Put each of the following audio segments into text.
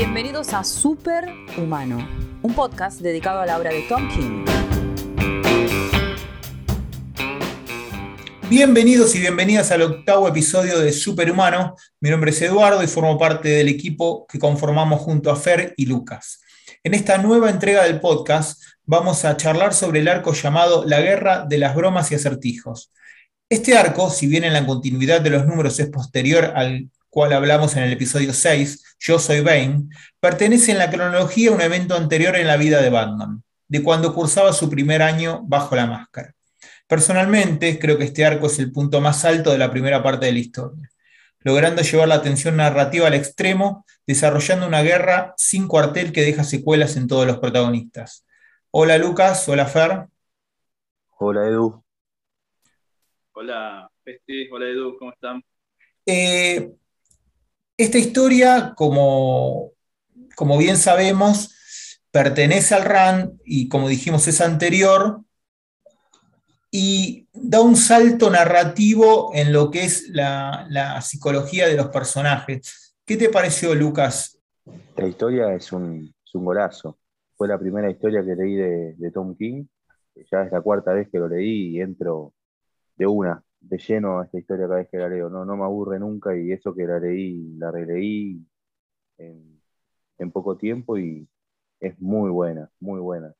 Bienvenidos a Super Humano, un podcast dedicado a la obra de Tom King. Bienvenidos y bienvenidas al octavo episodio de Superhumano. Mi nombre es Eduardo y formo parte del equipo que conformamos junto a Fer y Lucas. En esta nueva entrega del podcast vamos a charlar sobre el arco llamado La Guerra de las Bromas y Acertijos. Este arco, si bien en la continuidad de los números es posterior al cual hablamos en el episodio 6, Yo soy Bane, pertenece en la cronología a un evento anterior en la vida de Batman, de cuando cursaba su primer año bajo la máscara. Personalmente, creo que este arco es el punto más alto de la primera parte de la historia, logrando llevar la atención narrativa al extremo, desarrollando una guerra sin cuartel que deja secuelas en todos los protagonistas. Hola Lucas, hola Fer. Hola Edu. Hola hola Edu, ¿cómo están? Eh, esta historia, como, como bien sabemos, pertenece al RAN y como dijimos es anterior y da un salto narrativo en lo que es la, psicología de los personajes. ¿Qué te pareció, Lucas? La historia es un, golazo. Fue la primera historia que leí de, de Tom King. Ya es la cuarta vez que lo leí y entro de una de lleno a esta historia cada vez que la leo. No, no me aburre nunca y eso que la leí, la releí en, poco tiempo y es muy buena, muy buena.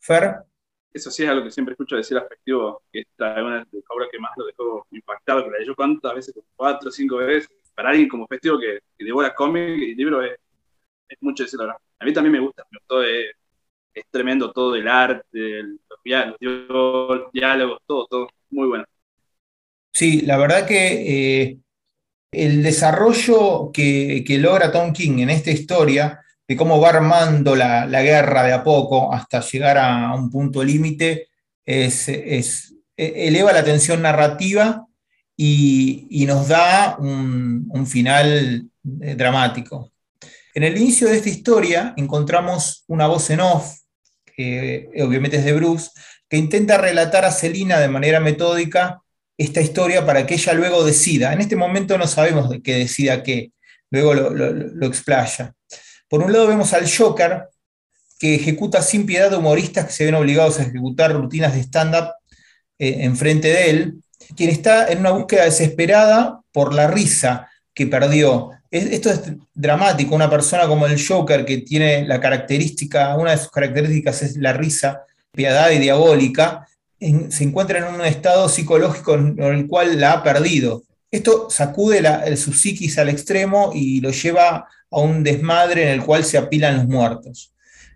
Fer. Eso sí es algo que siempre escucho decir afectivo, que esta es una de las obras que más lo dejó impactado, que la leyó cuántas veces, cuatro o cinco veces. Para alguien como festivo que, que devora cómic y libro es, es mucho decir la A mí también me gusta, me gustó, es, es tremendo todo el arte, los diálogos, todo, todo, muy bueno. Sí, la verdad que eh, el desarrollo que, logra Tom King en esta historia, de cómo va armando la, guerra de a poco hasta llegar a un punto límite, es, e, eleva la tensión narrativa y, nos da un, final eh, dramático. En el inicio de esta historia encontramos una voz en off, que obviamente es de Bruce, que intenta relatar a Selina de manera metódica esta historia para que ella luego decida. En este momento no sabemos de qué decida qué, luego lo, explaya. Por un lado vemos al Joker, que ejecuta sin piedad humoristas que se ven obligados a ejecutar rutinas de stand-up eh, enfrente de él, quien está en una búsqueda desesperada por la risa que perdió. esto es dramático, una persona como el Joker, que tiene la característica, una de sus características es la risa, piedad y diabólica, se encuentra en un estado psicológico en el cual la ha perdido. Esto sacude su psiquis al extremo y lo lleva a un desmadre en el cual se apilan los muertos.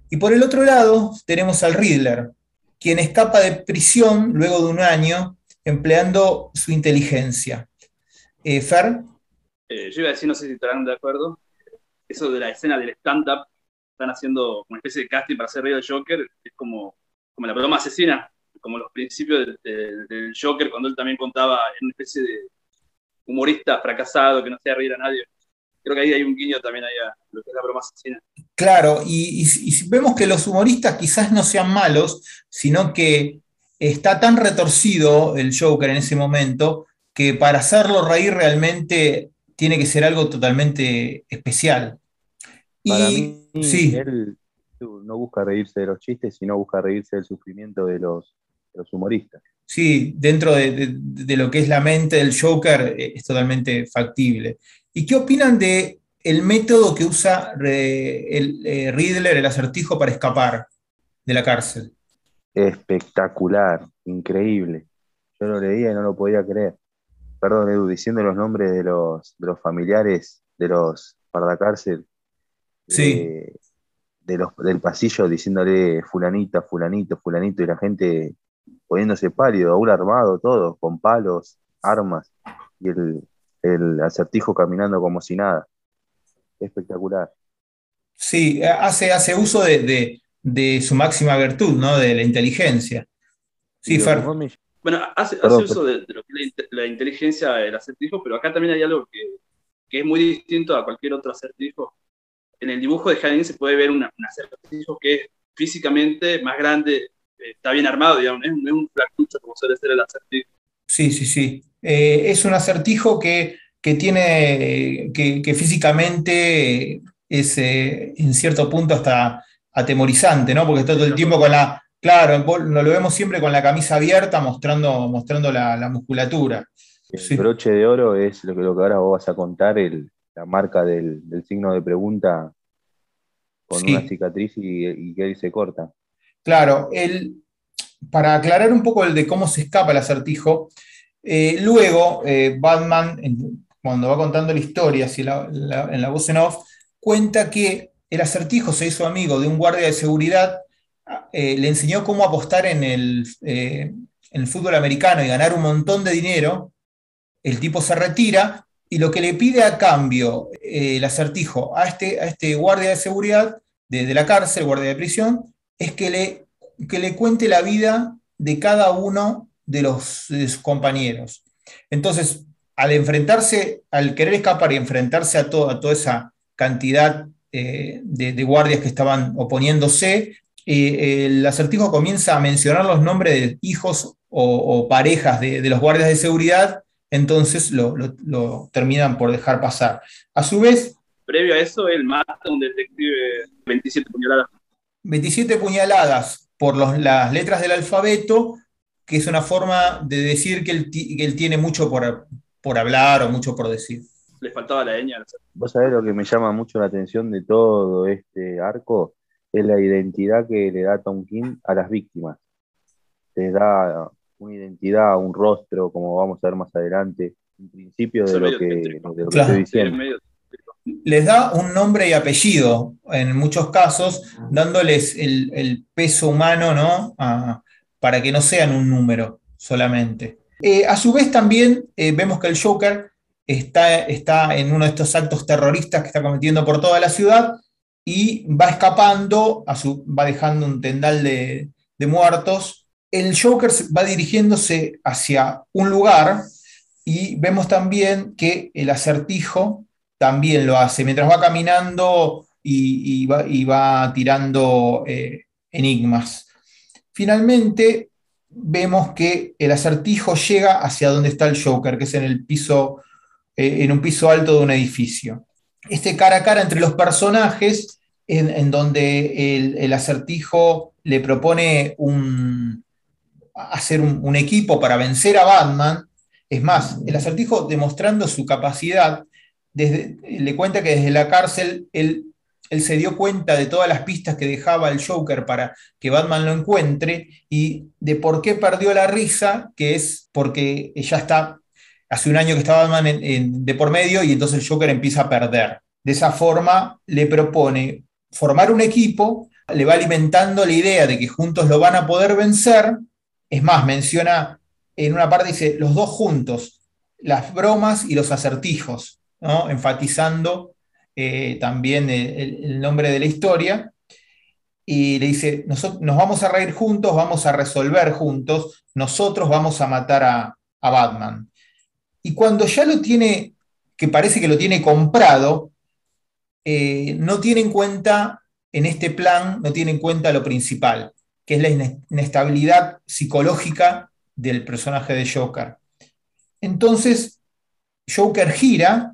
Y por el otro lado tenemos al Riddler, quien escapa de prisión luego de un año empleando su inteligencia. Eh, Fer. Eh, yo iba a decir, no sé si estarán de acuerdo, eso de la escena del stand-up, están haciendo una especie de casting para hacer reír al Joker, es como, como la broma asesina, como los principios del, Joker, cuando él también contaba en una especie de humorista fracasado que no hacía reír a nadie. Creo que ahí hay un guiño también ahí a lo que es la broma asesina. Claro, y, vemos que los humoristas quizás no sean malos, sino que está tan retorcido el Joker en ese momento que para hacerlo reír realmente tiene que ser algo totalmente especial. Para y mí, sí. él no busca reírse de los chistes, sino busca reírse del sufrimiento de los, los humoristas. Sí, dentro de, lo que es la mente del Joker eh, es totalmente factible. ¿Y qué opinan de el método que usa el eh, Riddler, el acertijo, para escapar de la cárcel? Espectacular, increíble. Yo lo leía y no lo podía creer. Perdón, Edu, diciendo los nombres de los, los familiares de los cárcel. Sí. Eh, de los, del pasillo diciéndole fulanita, fulanito, fulanito, y la gente poniéndose pálido, aún armado, todo, con palos, armas, y el, acertijo caminando como si nada. Espectacular. Sí, hace, hace uso de, su máxima virtud, ¿no? De la inteligencia. Sí, Fer. Bueno, hace, uso de, lo que es la, inteligencia del acertijo, pero acá también hay algo que, es muy distinto a cualquier otro acertijo. En el dibujo de Janine se puede ver un acertijo que es físicamente más grande está bien armado, digamos, es, un flacucho como suele ser el acertijo. Sí, sí, sí. Eh, es un acertijo que, tiene, que, físicamente es eh, en cierto punto hasta atemorizante, ¿no? Porque está todo el tiempo con la, claro, lo vemos siempre con la camisa abierta mostrando, mostrando la, musculatura. El broche de oro es lo que, lo que ahora vos vas a contar, la marca del, signo de pregunta con una cicatriz y, que ahí se corta. Claro, el, para aclarar un poco el de cómo se escapa el acertijo, eh, luego eh, Batman, cuando va contando la historia así en la voz en off, cuenta que el acertijo se hizo amigo de un guardia de seguridad, eh, le enseñó cómo apostar en el, en el fútbol americano y ganar un montón de dinero. El tipo se retira y lo que le pide a cambio el acertijo a este, a este guardia de seguridad de, de la cárcel, guardia de prisión, es que le que le cuente la vida de cada uno de, los, sus compañeros. Entonces, al enfrentarse, al querer escapar y enfrentarse a, toda esa cantidad eh, de, guardias que estaban oponiéndose, eh, el acertijo comienza a mencionar los nombres de hijos o, parejas de, los guardias de seguridad, entonces lo, terminan por dejar pasar. A su vez... Previo a eso, él mata a un detective 27 puñaladas. 27 puñaladas por las letras del alfabeto, que es una forma de decir que él, tiene mucho por, por, hablar o mucho por decir. Le faltaba la ñ. Vos sabés lo que me llama mucho la atención de todo este arco, es la identidad que le da Tom King a las víctimas. Les da una identidad, un rostro, como vamos a ver más adelante, un principio de lo que, de lo que estoy diciendo les da un nombre y apellido, en muchos casos, dándoles el, peso humano ¿no? para que no sean un número solamente. Eh, a su vez también eh, vemos que el Joker está, está en uno de estos actos terroristas que está cometiendo por toda la ciudad y va escapando, a su, va dejando un tendal de, de muertos. El Joker va dirigiéndose hacia un lugar y vemos también que el acertijo también lo hace. Mientras va caminando y, va, tirando eh, enigmas. Finalmente, vemos que el acertijo llega hacia donde está el Joker, que es en, el piso, eh, en un piso alto de un edificio. Este cara a cara entre los personajes, en, donde el, acertijo le propone un, hacer un equipo para vencer a Batman. Es más, el acertijo demostrando su capacidad le cuenta que desde la cárcel él, él, se dio cuenta de todas las pistas que dejaba el Joker para que Batman lo encuentre y de por qué perdió la risa, que es porque ya está, hace un año que está Batman de por medio y entonces el Joker empieza a perder. De esa forma le propone formar un equipo, le va alimentando la idea de que juntos lo van a poder vencer. Es más, menciona en una parte, dice, los dos juntos, las bromas y los acertijos enfatizando eh, también el, nombre de la historia. Y le dice, nos, vamos a reír juntos, vamos a resolver juntos, nosotros vamos a matar a, Batman. Y cuando ya lo tiene, que parece que lo tiene comprado, eh, no tiene en cuenta, en este plan, no tiene en cuenta lo principal, que es la inestabilidad psicológica del personaje de Joker. Entonces, Joker gira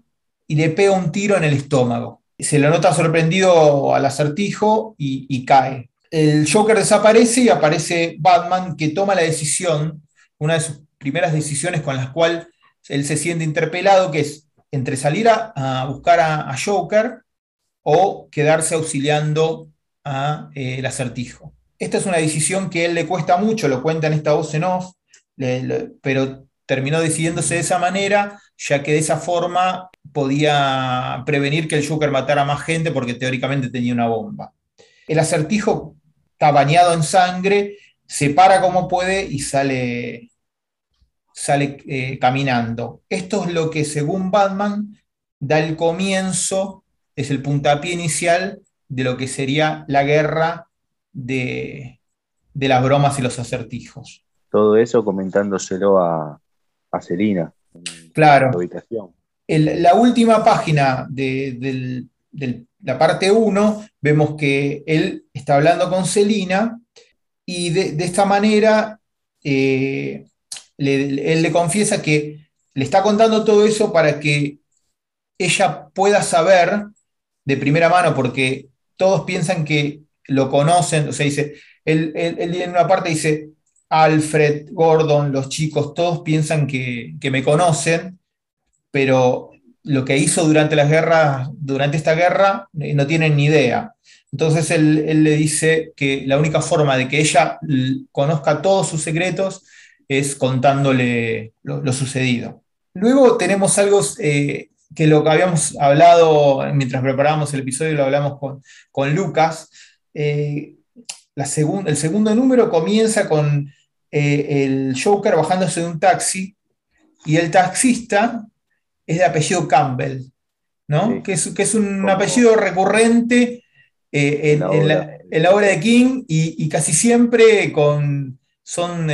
y le pega un tiro en el estómago. Se lo nota sorprendido al acertijo y, cae. El Joker desaparece y aparece Batman que toma la decisión, una de sus primeras decisiones con las cuales él se siente interpelado, que es entre salir a, buscar a, Joker o quedarse auxiliando al eh, acertijo. Esta es una decisión que a él le cuesta mucho, lo cuenta en esta voz en off, pero terminó decidiéndose de esa manera, ya que de esa forma podía prevenir que el Joker matara más gente porque teóricamente tenía una bomba. El acertijo está bañado en sangre, se para como puede y sale, sale eh, caminando. Esto es lo que según Batman da el comienzo, es el puntapié inicial de lo que sería la guerra de, las bromas y los acertijos. Todo eso comentándoselo a, a Celina. claro la última página de, la parte 1, vemos que él está hablando con Celina y de, esta manera eh, él le confiesa que le está contando todo eso para que ella pueda saber de primera mano porque todos piensan que lo conocen, o sea, dice, él, en una parte dice, Alfred, Gordon, los chicos, todos piensan que, me conocen, pero lo que hizo durante las guerras, durante esta guerra, eh, no tienen ni idea. Entonces él, le dice que la única forma de que ella conozca todos sus secretos es contándole lo, sucedido. Luego tenemos algo eh, que lo que habíamos hablado mientras preparábamos el episodio, lo hablamos con, Lucas. Eh, la el segundo número comienza con el Joker bajándose de un taxi y el taxista es de apellido Campbell, ¿no? que, es, que es un apellido recurrente en, la, obra de King y, casi siempre con, son,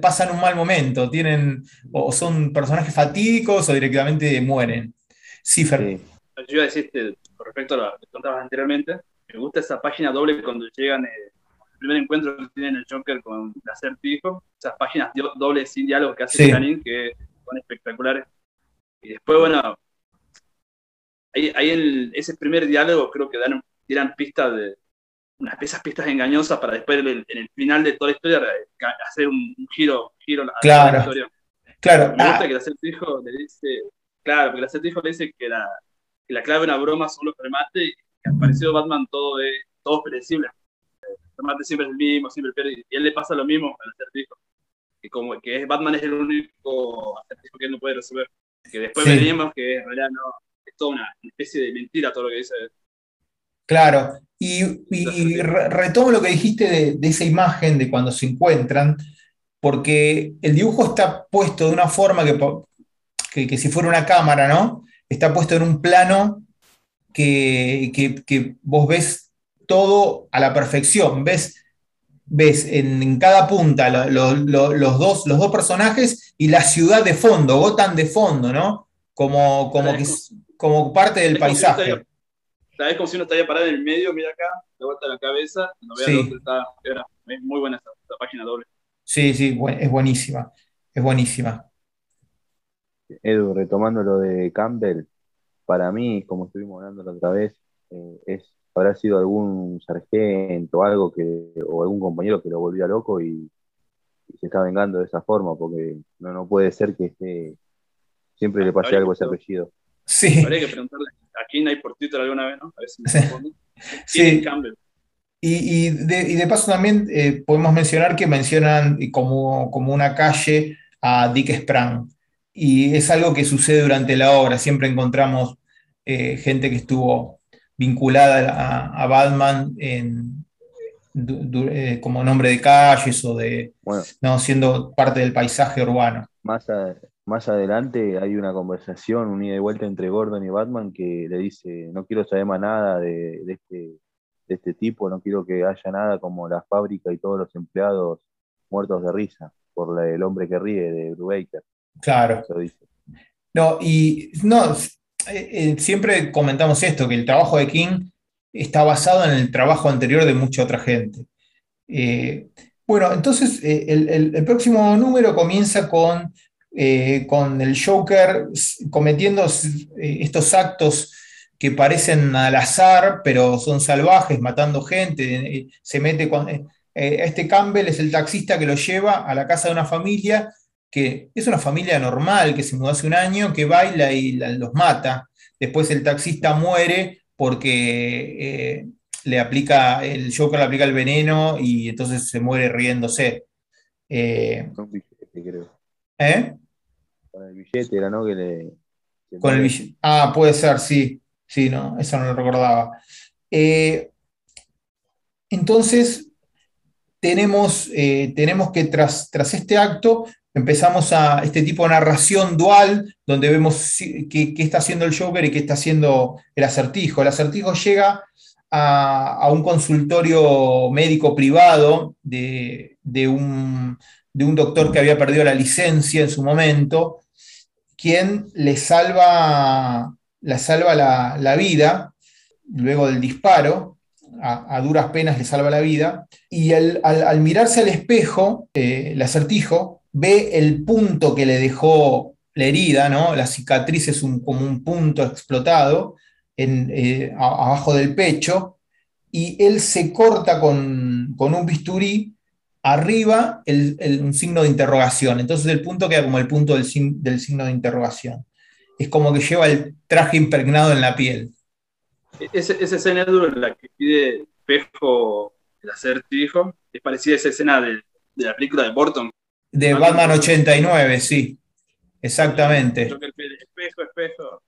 pasan un mal momento, tienen, o son personajes fatídicos o directamente mueren. Sí, Fer. Yo iba a decir, con respecto a lo que contabas anteriormente, me gusta esa página doble cuando llegan, eh, el primer encuentro que tienen el Joker con el acertijo, esas páginas dobles sin diálogo que hace sí. que son espectaculares. Y después, bueno, ahí, ahí en ese primer diálogo creo que dan, tiran pistas de, unas esas pistas engañosas para después en el, final de toda la historia hacer un, giro, giro a claro. la historia. Claro. Me gusta ah. que el acertijo le dice, claro, porque el acertijo le dice que la, que la clave de una broma son los remates y que ha parecido Batman todo es, todo predecible. El remate siempre es el mismo, siempre pierde, y a él le pasa lo mismo al acertijo. Que como que Batman es el único acertijo que él no puede resolver. Que después veremos que en realidad no, es toda una especie de mentira todo lo que dice. Claro, y, retomo lo que dijiste de, esa imagen de cuando se encuentran, porque el dibujo está puesto de una forma que, que, si fuera una cámara, ¿no? Está puesto en un plano que, vos ves todo a la perfección, ves, ves en, cada punta los, dos, los dos personajes y la ciudad de fondo, Gotham de fondo, ¿no? Como, como, que, como parte del paisaje vez como si uno estaría parado en el medio, mira acá, de vuelta la cabeza, no vea dónde está. es muy buena esta, página doble. Sí, sí, es buenísima. Es buenísima. Edu, retomando lo de Campbell, para mí, como estuvimos hablando la otra vez, eh, es, habrá sido algún sargento algo que, o algún compañero que lo volvía loco y, se está vengando de esa forma, porque no, no puede ser que esté, siempre le pase algo a ese apellido. Sí. Habría que preguntarle aquí hay por Twitter alguna vez, ¿no? A ver si me sí. Campbell. Y, y, de, y, de, paso también eh, podemos mencionar que mencionan como, como una calle a Dick Sprang. Y es algo que sucede durante la obra. Siempre encontramos eh, gente que estuvo vinculada a, Batman en, eh, como nombre de calles o de no siendo parte del paisaje urbano. Más, a, más adelante hay una conversación, un ida y vuelta entre Gordon y Batman que le dice, no quiero saber más nada de, este, de este tipo, no quiero que haya nada como la fábrica y todos los empleados muertos de risa por el hombre que ríe de Brubaker. Claro. No, y no, eh, eh, siempre comentamos esto, que el trabajo de King está basado en el trabajo anterior de mucha otra gente. Eh, bueno, entonces el, próximo número comienza con con el Joker cometiendo estos actos que parecen al azar, pero son salvajes, matando gente. Se mete con. este Campbell es el taxista que lo lleva a la casa de una familia que es una familia normal, que se mudó hace un año, que baila y los mata. Después el taxista muere porque le aplica, el Joker le aplica el veneno y entonces se muere riéndose. ¿Eh? Con el billete era, ¿no? Que le, con el billete. Ah, puede ser, sí. Sí, no, eso no lo recordaba. Eh, entonces, tenemos, eh, tenemos que tras, tras, este acto empezamos a este tipo de narración dual, donde vemos qué, está haciendo el Joker y qué está haciendo el acertijo. El acertijo llega a, un consultorio médico privado de, un, de un doctor que había perdido la licencia en su momento quien le salva, salva la, vida luego del disparo, a, duras penas le salva la vida, y al, mirarse al espejo, eh, el acertijo ve el punto que le dejó la herida, ¿no? la cicatriz es un, como un punto explotado, en, eh, abajo del pecho y él se corta con, un bisturí arriba el, un signo de interrogación. Entonces el punto queda como el punto del, del signo de interrogación. Es como que lleva el traje impregnado en la piel. Esa, escena en la que pide espejo el acertijo es parecida a esa escena de, la película de Burton. De Batman 89, sí. Exactamente. Espejo, espejo.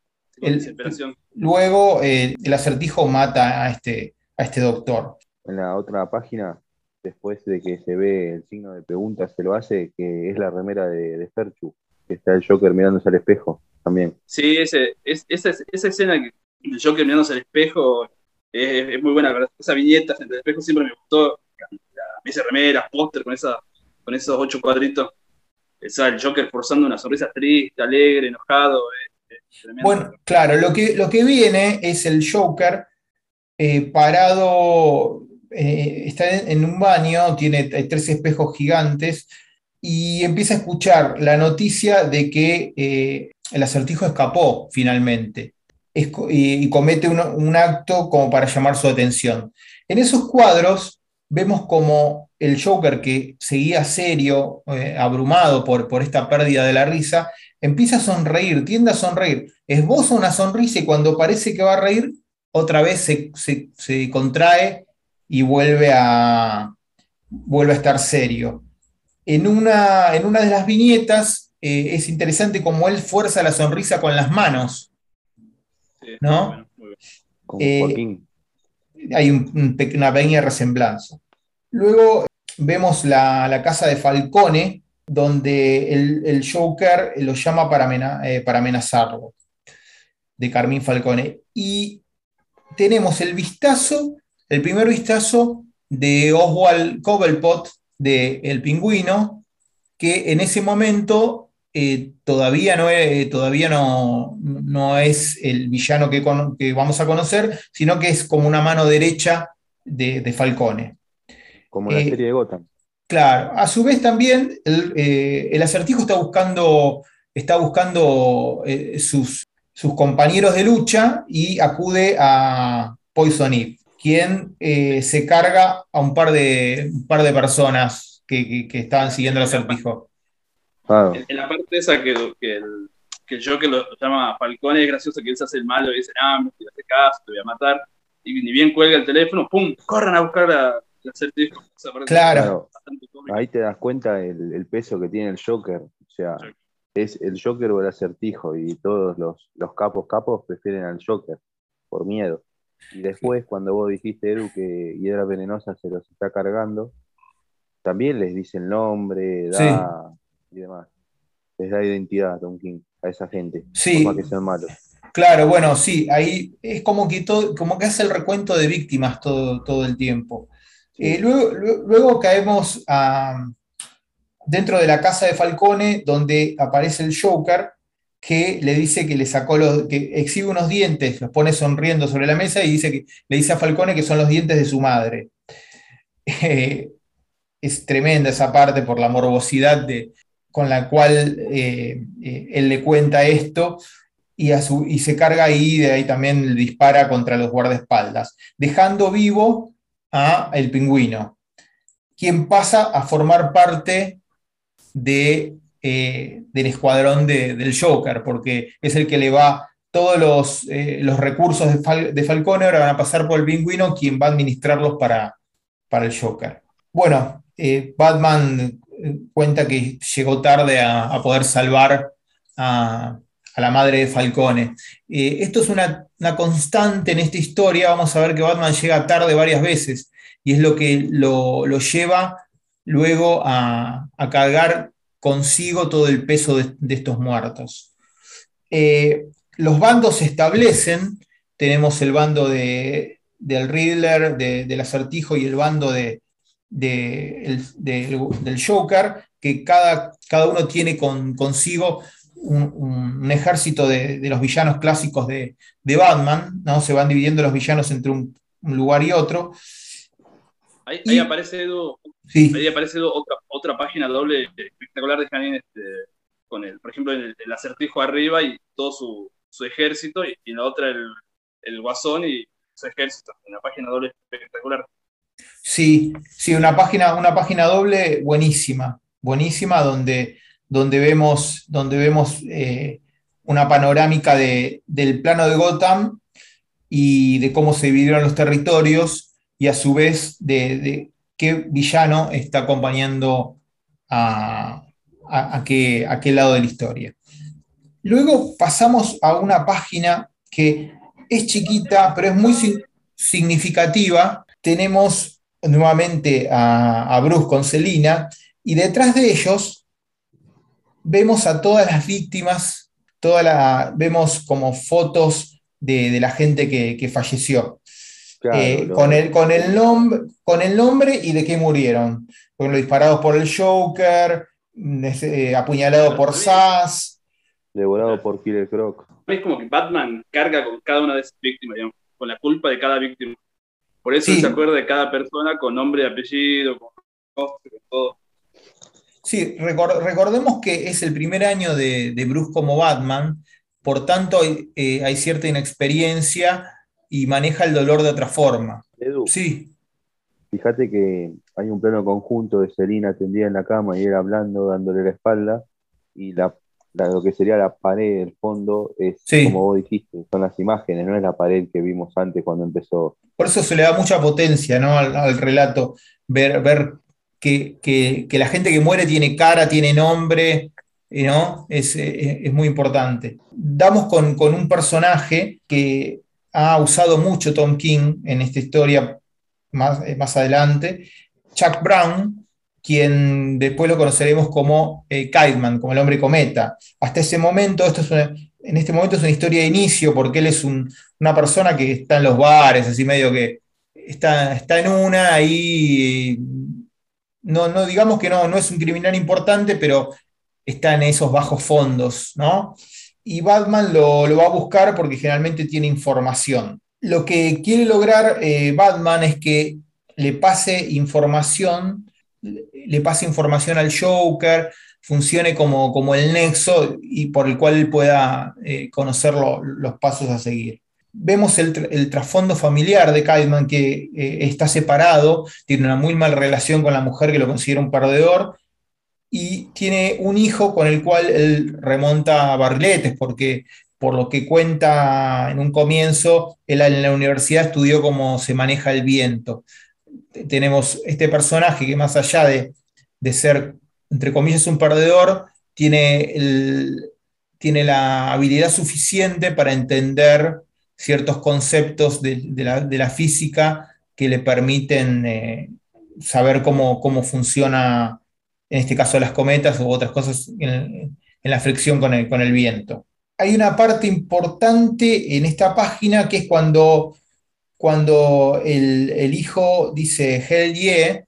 luego eh, el acertijo mata a este, a este doctor. En la otra página, después de que se ve el signo de pregunta, se lo hace, que es la remera de, de Ferchu, que está el Joker mirándose al espejo también. Sí, ese, es, esa, esa escena el Joker mirándose al espejo es, muy buena, esa viñeta frente al espejo siempre me gustó, me hice remeras, póster con, esa, con esos ocho cuadritos, el Joker forzando una sonrisa triste, alegre, enojado, Bueno, claro, lo que, lo que viene es el Joker eh, parado, eh, está en, un baño, tiene tres espejos gigantes y empieza a escuchar la noticia de que eh, el acertijo escapó finalmente y, comete un, acto como para llamar su atención. En esos cuadros vemos como el Joker, que seguía serio, eh, abrumado por, por esta pérdida de la risa, empieza a sonreír, tiende a sonreír, esboza una sonrisa y cuando parece que va a reír, otra vez se, contrae y vuelve a, vuelve a estar serio. En una, en una de las viñetas eh, es interesante como él fuerza la sonrisa con las manos, ¿no? Eh, hay una pequeña resemblanza. Luego vemos la, casa de Falcone, donde el, Joker lo llama para, eh, para amenazarlo, de Carmín Falcone. Y tenemos el vistazo, el primer vistazo de Oswald Cobblepot, de El Pingüino, que en ese momento eh, todavía, no es, todavía no, no, es el villano que, que, vamos a conocer, sino que es como una mano derecha de, Falcone. Como la eh, serie de Gotham. Claro, a su vez también el, eh, acertijo está buscando, está buscando sus, sus, compañeros de lucha y acude a Poison Eve, quien se carga a un par de, un par de personas que, que estaban siguiendo el acertijo. En, la parte esa que, que, el, que el Joker lo, llama Falcone, es gracioso que él se hace el malo y dice, ah, me hace caso, te voy a matar. Y ni bien cuelga el teléfono, ¡pum! Corran a buscar la, Claro. Ahí te das cuenta el, el, peso que tiene el Joker. O sea, es el Joker o el acertijo. Y todos los, los capos capos prefieren al Joker por miedo. Y después, cuando vos dijiste, Edu, que Hiedra Venenosa se los está cargando, también les dice el nombre, da, y demás. Les da identidad a Tom King, a esa gente. Sí. que sean malos. Claro, bueno, sí, ahí es como que, todo, como que hace el recuento de víctimas todo, todo el tiempo. Eh, luego, caemos dentro de la casa de Falcone, donde aparece el Joker, que le dice que le sacó los, que exhibe unos dientes, los pone sonriendo sobre la mesa y dice que, le dice a Falcone que son los dientes de su madre. Eh, es tremenda esa parte por la morbosidad con la cual eh, él le cuenta esto y, y, se carga ahí, de ahí también dispara contra los guardaespaldas, dejando vivo a el pingüino, quien pasa a formar parte de, eh, del escuadrón del Joker, porque es el que le va todos los, los recursos de, de, Falcone, ahora van a pasar por el pingüino, quien va a administrarlos para, para el Joker. Bueno, Batman cuenta que llegó tarde a, poder salvar a, la madre de Falcone. Eh, esto es una, constante en esta historia, vamos a ver que Batman llega tarde varias veces y es lo que lo, lleva luego a, cargar consigo todo el peso de, estos muertos. Eh, los bandos se establecen, tenemos el bando de, del Riddler, del acertijo y el bando de, del Joker, que cada, cada uno tiene con, consigo un, ejército de, los villanos clásicos de, Batman, ¿no? se van dividiendo los villanos entre un, lugar y otro. Ahí, aparece, ahí aparece otra, otra página doble espectacular de Janine, este, con el, por ejemplo, el, acertijo arriba y todo su, ejército, y, en la otra el, el Guasón y su ejército. Una página doble espectacular. Sí, sí, una página, una página doble buenísima, buenísima, donde, donde vemos, donde vemos eh, una panorámica de, del plano de Gotham y de cómo se dividieron los territorios y a su vez de, qué villano está acompañando a, a, qué, a lado de la historia. Luego pasamos a una página que es chiquita, pero es muy significativa. Tenemos nuevamente a, Bruce con Celina y detrás de ellos vemos a todas las víctimas, toda la, vemos como fotos de, la gente que, falleció. Eh, con, el, con, el con el nombre y de qué murieron. Fueron disparados por el Joker, eh, apuñalado por Sass. Devorado por Killer Croc. Es como que Batman carga con cada una de esas víctimas, con la culpa de cada víctima. Por eso se acuerda de cada persona con nombre y apellido, con todo. Sí, recordemos que es el primer año de, Bruce como Batman, por tanto eh, hay cierta inexperiencia y maneja el dolor de otra forma. Sí. Fíjate que hay un plano conjunto de Selina tendida en la cama y él hablando, dándole la espalda, y la lo que sería la pared del fondo es, como vos dijiste, son las imágenes, no es la pared que vimos antes cuando empezó. Por eso se le da mucha potencia ¿no? al, relato, ver, ver que, la gente que muere tiene cara, tiene nombre, ¿no? Es, muy importante. Damos con, un personaje que ha usado mucho Tom King en esta historia más, más adelante, Chuck Brown, quien después lo conoceremos como eh, como el hombre cometa. Hasta ese momento, esto es en este momento es una historia de inicio, porque él es una persona que está en los bares, así medio que está, está en una y no, no digamos que no, no es un criminal importante, pero está en esos bajos fondos, ¿no? Y Batman lo, va a buscar porque generalmente tiene información. Lo que quiere lograr eh, Batman es que le pase información le pase información al Joker, funcione como, como el nexo y por el cual pueda eh, conocer los pasos a seguir. Vemos el, trasfondo familiar de Kidman que eh, está separado, tiene una muy mala relación con la mujer que lo considera un perdedor y tiene un hijo con el cual él remonta a barriletes porque por lo que cuenta en un comienzo, él en la universidad estudió cómo se maneja el viento. Tenemos este personaje que más allá de, ser, entre comillas, un perdedor, tiene, tiene la habilidad suficiente para entender ciertos conceptos de, la, física que le permiten eh, saber cómo, cómo, funciona, en este caso, las cometas u otras cosas en, la fricción con el, con el viento. Hay una parte importante en esta página que es cuando cuando el, hijo dice hell yeah,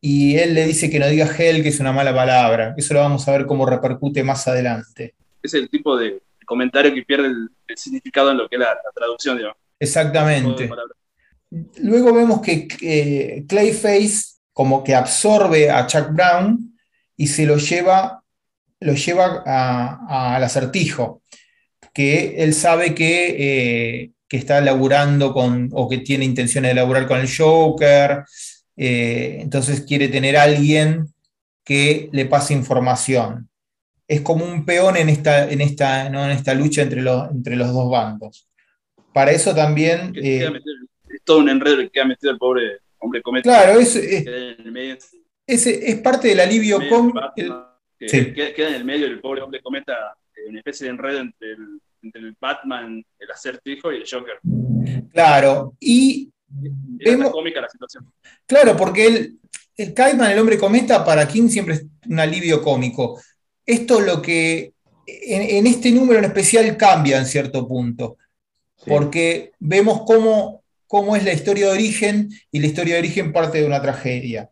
y él le dice que no diga hell, que es una mala palabra. Eso lo vamos a ver cómo repercute más adelante. Es el tipo de comentario que pierde el, significado en lo que es la, traducción, digamos. Exactamente. Luego vemos que Clayface como que absorbe a Chuck Brown y se lo lleva, lo lleva al acertijo, que él sabe que eh, que está laburando con, o que tiene intenciones de laburar con el Joker, eh, entonces quiere tener a alguien que le pase información. Es como un peón en esta, en esta, en esta lucha entre los, entre los dos bandos. Para eso también... Eh, es todo un enredo que ha metido el pobre hombre cometa. Claro, es, es, parte del alivio cómico. Queda en el medio el pobre hombre cometa, una especie de enredo entre el entre el Batman, el acertijo y el Joker. Claro, y vemos, cómica la situación. Claro, porque el, el el hombre cometa, para King siempre es un alivio cómico. Esto lo que en, este número en especial cambia en cierto punto, porque vemos cómo, cómo es la historia de origen y la historia de origen parte de una tragedia.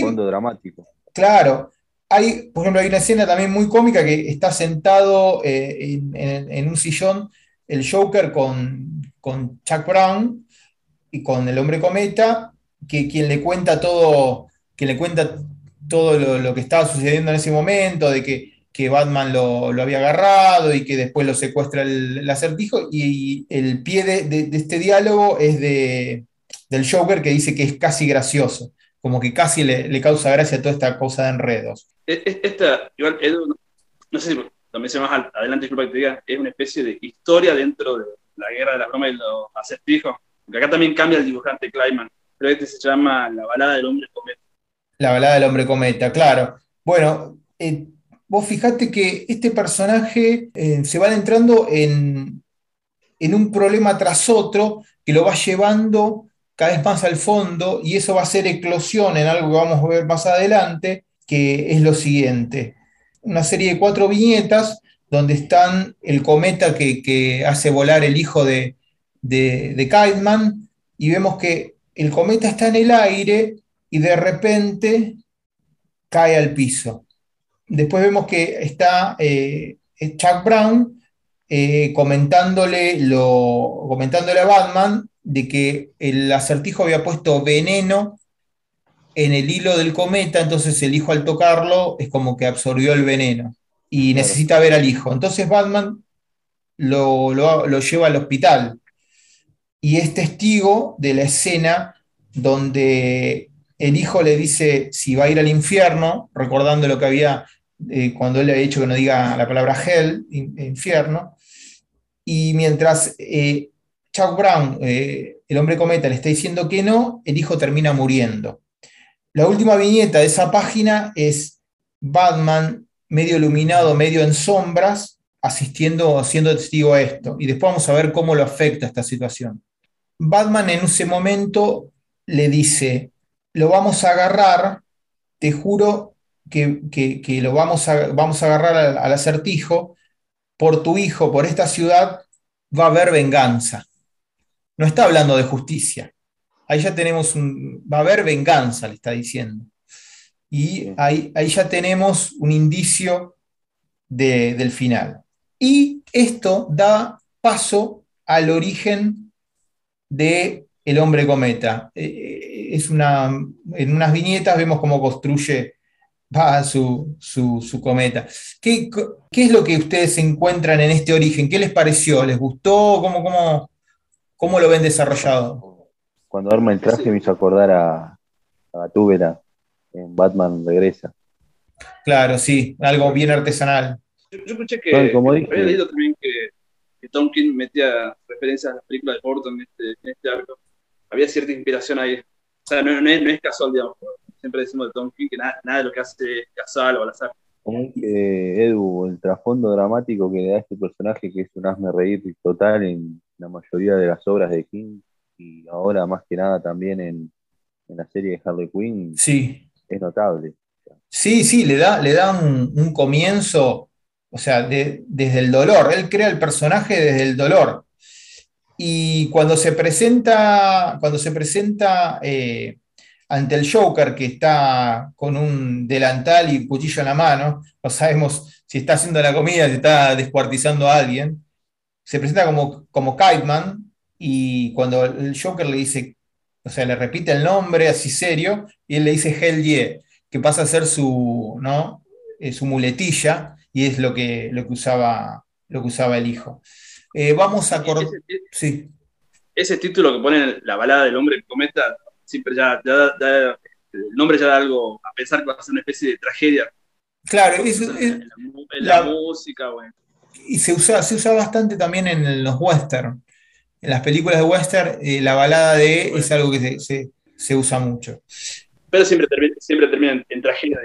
fondo dramático. Claro, hay, por ejemplo, hay una escena también muy cómica que está sentado eh, en, un sillón el Joker con, Chuck Brown y con el hombre cometa, que quien le cuenta todo, que le cuenta todo lo, que estaba sucediendo en ese momento, de que que Batman lo, había agarrado y que después lo secuestra el, acertijo. Y, el pie de, este diálogo es de, del Joker que dice que es casi gracioso, como que casi le, causa gracia toda esta cosa de enredos. E, e, esta, igual, no sé si lo mencioné más adelante, disculpa que te diga, es una especie de historia dentro de la guerra de la broma y los acertijos. Acá también cambia el dibujante Kleiman, pero este se llama La balada del hombre. La balada del hombre cometa, claro. Bueno, eh, vos fijate que este personaje eh, se va adentrando en, en un problema tras otro que lo va llevando cada vez más al fondo y eso va a ser eclosión en algo que vamos a ver más adelante, que es lo siguiente. Una serie de cuatro viñetas donde están el cometa que, hace volar el hijo de, de, de y vemos que el cometa está en el aire y de repente cae al piso. Después vemos que está eh, Chuck Brown eh, comentándole, lo, comentándole a Batman de que el acertijo había puesto veneno en el hilo del cometa, entonces el hijo al tocarlo es como que absorbió el veneno y necesita ver al hijo. Entonces Batman lo, lo, lleva al hospital y es testigo de la escena donde el hijo le dice si va a ir al infierno, recordando lo que había eh, cuando él le había dicho que no diga la palabra hell, infierno, y mientras eh, Chuck Brown, eh, el hombre cometa, le está diciendo que no, el hijo termina muriendo. La última viñeta de esa página es Batman medio iluminado, medio en sombras, asistiendo, siendo testigo a esto. Y después vamos a ver cómo lo afecta esta situación. Batman en ese momento le dice, lo vamos a agarrar, te juro que, lo vamos a, vamos a agarrar al, acertijo, por tu hijo, por esta ciudad, va a haber venganza. No está hablando de justicia. Ahí ya tenemos un, va a haber venganza, le está diciendo. Y ahí, ahí ya tenemos un indicio del final. Y esto da paso al origen de el hombre cometa. Eh, eh, es una, en unas viñetas vemos cómo construye va su, su, cometa. ¿Qué, es lo que ustedes encuentran en este origen? ¿Qué les pareció? ¿Les gustó? ¿Cómo, cómo, cómo lo ven desarrollado? Cuando arma el traje me hizo acordar a, a Túbera en Batman Regresa. Claro, sí, algo bien artesanal. Yo, escuché que, había leído también que, que, Tom King metía referencias a las películas de Burton en este, en este arco. Había cierta inspiración ahí. O sea, no, no, es, no es casual, digamos siempre decimos de Tom King que nada, de lo que hace es casual o al azar. que Edu, el trasfondo dramático que le da a este personaje, que es un asme reír total en la mayoría de las obras de King, y ahora más que nada también en, la serie de Harley Quinn, sí. es notable. Sí, sí, le da, le da un, comienzo, o sea, desde el dolor. Él crea el personaje desde el dolor. Y cuando se presenta, cuando se presenta eh, ante el Joker que está con un delantal y cuchillo en la mano, no sabemos si está haciendo la comida, si está descuartizando a alguien, se presenta como, como Kiteman y cuando el Joker le dice, o sea, le repite el nombre así serio y él le dice Hell yeah, que pasa a ser su, ¿no? Eh, su muletilla y es lo que, lo que, usaba, lo que usaba el hijo. Eh, vamos a acordar... Sí. Ese título que pone la balada del hombre cometa siempre ya, el nombre ya da algo a pensar que va a ser una especie de tragedia. Claro, es, en, la, música, bueno. Y se usa, se usa bastante también en los western. En las películas de western, eh, la balada de es algo que se, usa mucho. Pero siempre termina, siempre termina en, tragedia,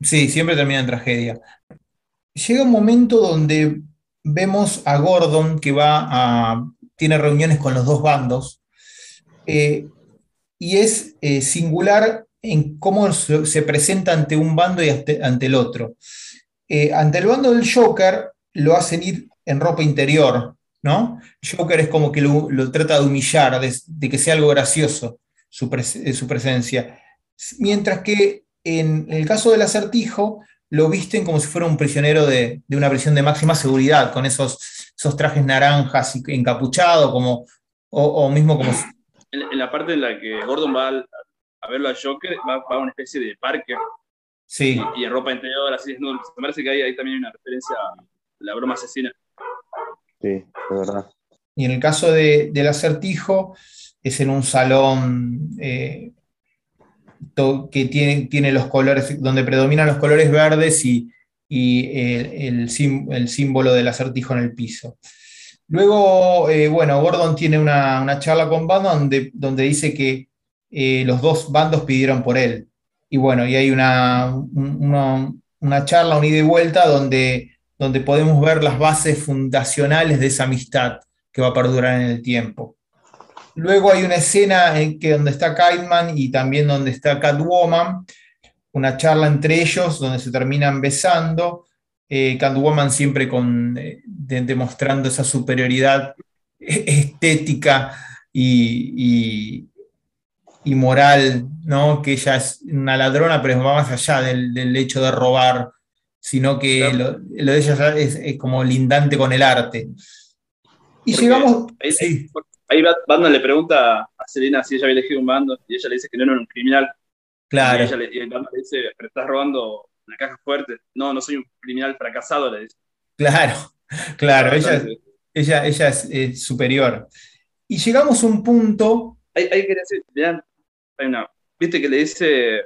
Sí, siempre termina en tragedia. Llega un momento donde vemos a Gordon que va a. tiene reuniones con los dos bandos. Eh, y es eh, singular en cómo se presenta ante un bando y ante, el otro. Eh, ante el bando del Joker lo hacen ir en ropa interior, ¿no? Joker es como que lo, trata de humillar, de, que sea algo gracioso su, su, presencia. Mientras que en el caso del acertijo lo visten como si fuera un prisionero de, una prisión de máxima seguridad, con esos, esos trajes naranjas y encapuchado, como, o, o mismo como en, la parte en la que Gordon va a, verlo a Joker, va, a una especie de parque. Sí. y, y en ropa interior, así desnudo. Me parece que ahí, ahí también hay una referencia a la broma asesina. Sí, de verdad. Y en el caso de- del acertijo, es en un salón eh, que tiene, tiene los colores, donde predominan los colores verdes y, y el, el el símbolo del acertijo en el piso. Luego, eh, bueno, Gordon tiene una, una charla con Batman donde, donde dice que eh, los dos bandos pidieron por él. Y bueno, y hay una, un- una, una charla, un ida y vuelta, donde, donde podemos ver las bases fundacionales de esa amistad que va a perdurar en el tiempo. Luego hay una escena en que donde está Kiteman y también donde está Catwoman, una charla entre ellos donde se terminan besando. Eh, Catwoman siempre con, eh, de- demostrando esa superioridad estética y, y- y moral, ¿no? Que ella es una ladrona, pero va más allá del, del hecho de robar, sino que Claro. lo, lo de ella es, es como lindante con el arte. Y Porque llegamos. sí. Ahí Bat- Batman le pregunta a Selena si ella había elegido un bando y ella le dice que no era un criminal. Claro. Y, ella le, y Batman le dice, pero estás robando una caja fuerte. No, no soy un criminal fracasado, le dice. Claro, claro, ella, ella, ella es, superior. Y llegamos a un punto, Hay, hay que decir, mirá, hay una, viste que le dice,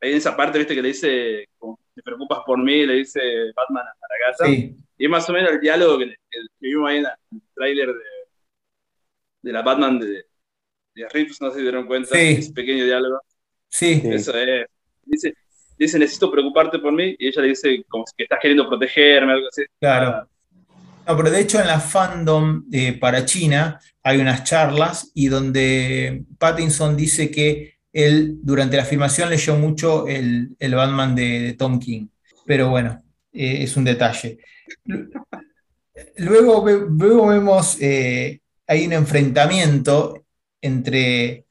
ahí en esa parte, viste que le dice, como, te preocupas por mí, le dice Batman a la gata. sí, Y es más o menos el diálogo que, que vimos ahí en el tráiler de, de la Batman de, de Reeves, no sé si dieron cuenta, Sí. ese pequeño diálogo. sí. Eso es. Dice, dice, necesito preocuparte por mí, y ella le dice como que estás queriendo protegerme, algo así. claro. No, pero de hecho en la fandom eh, para China hay unas charlas y donde Pattinson dice que él durante la filmación leyó mucho el, el Batman de, de Tom King. Pero bueno, eh, es un detalle. Lu- Luego, luego vemos, eh, hay un enfrentamiento entre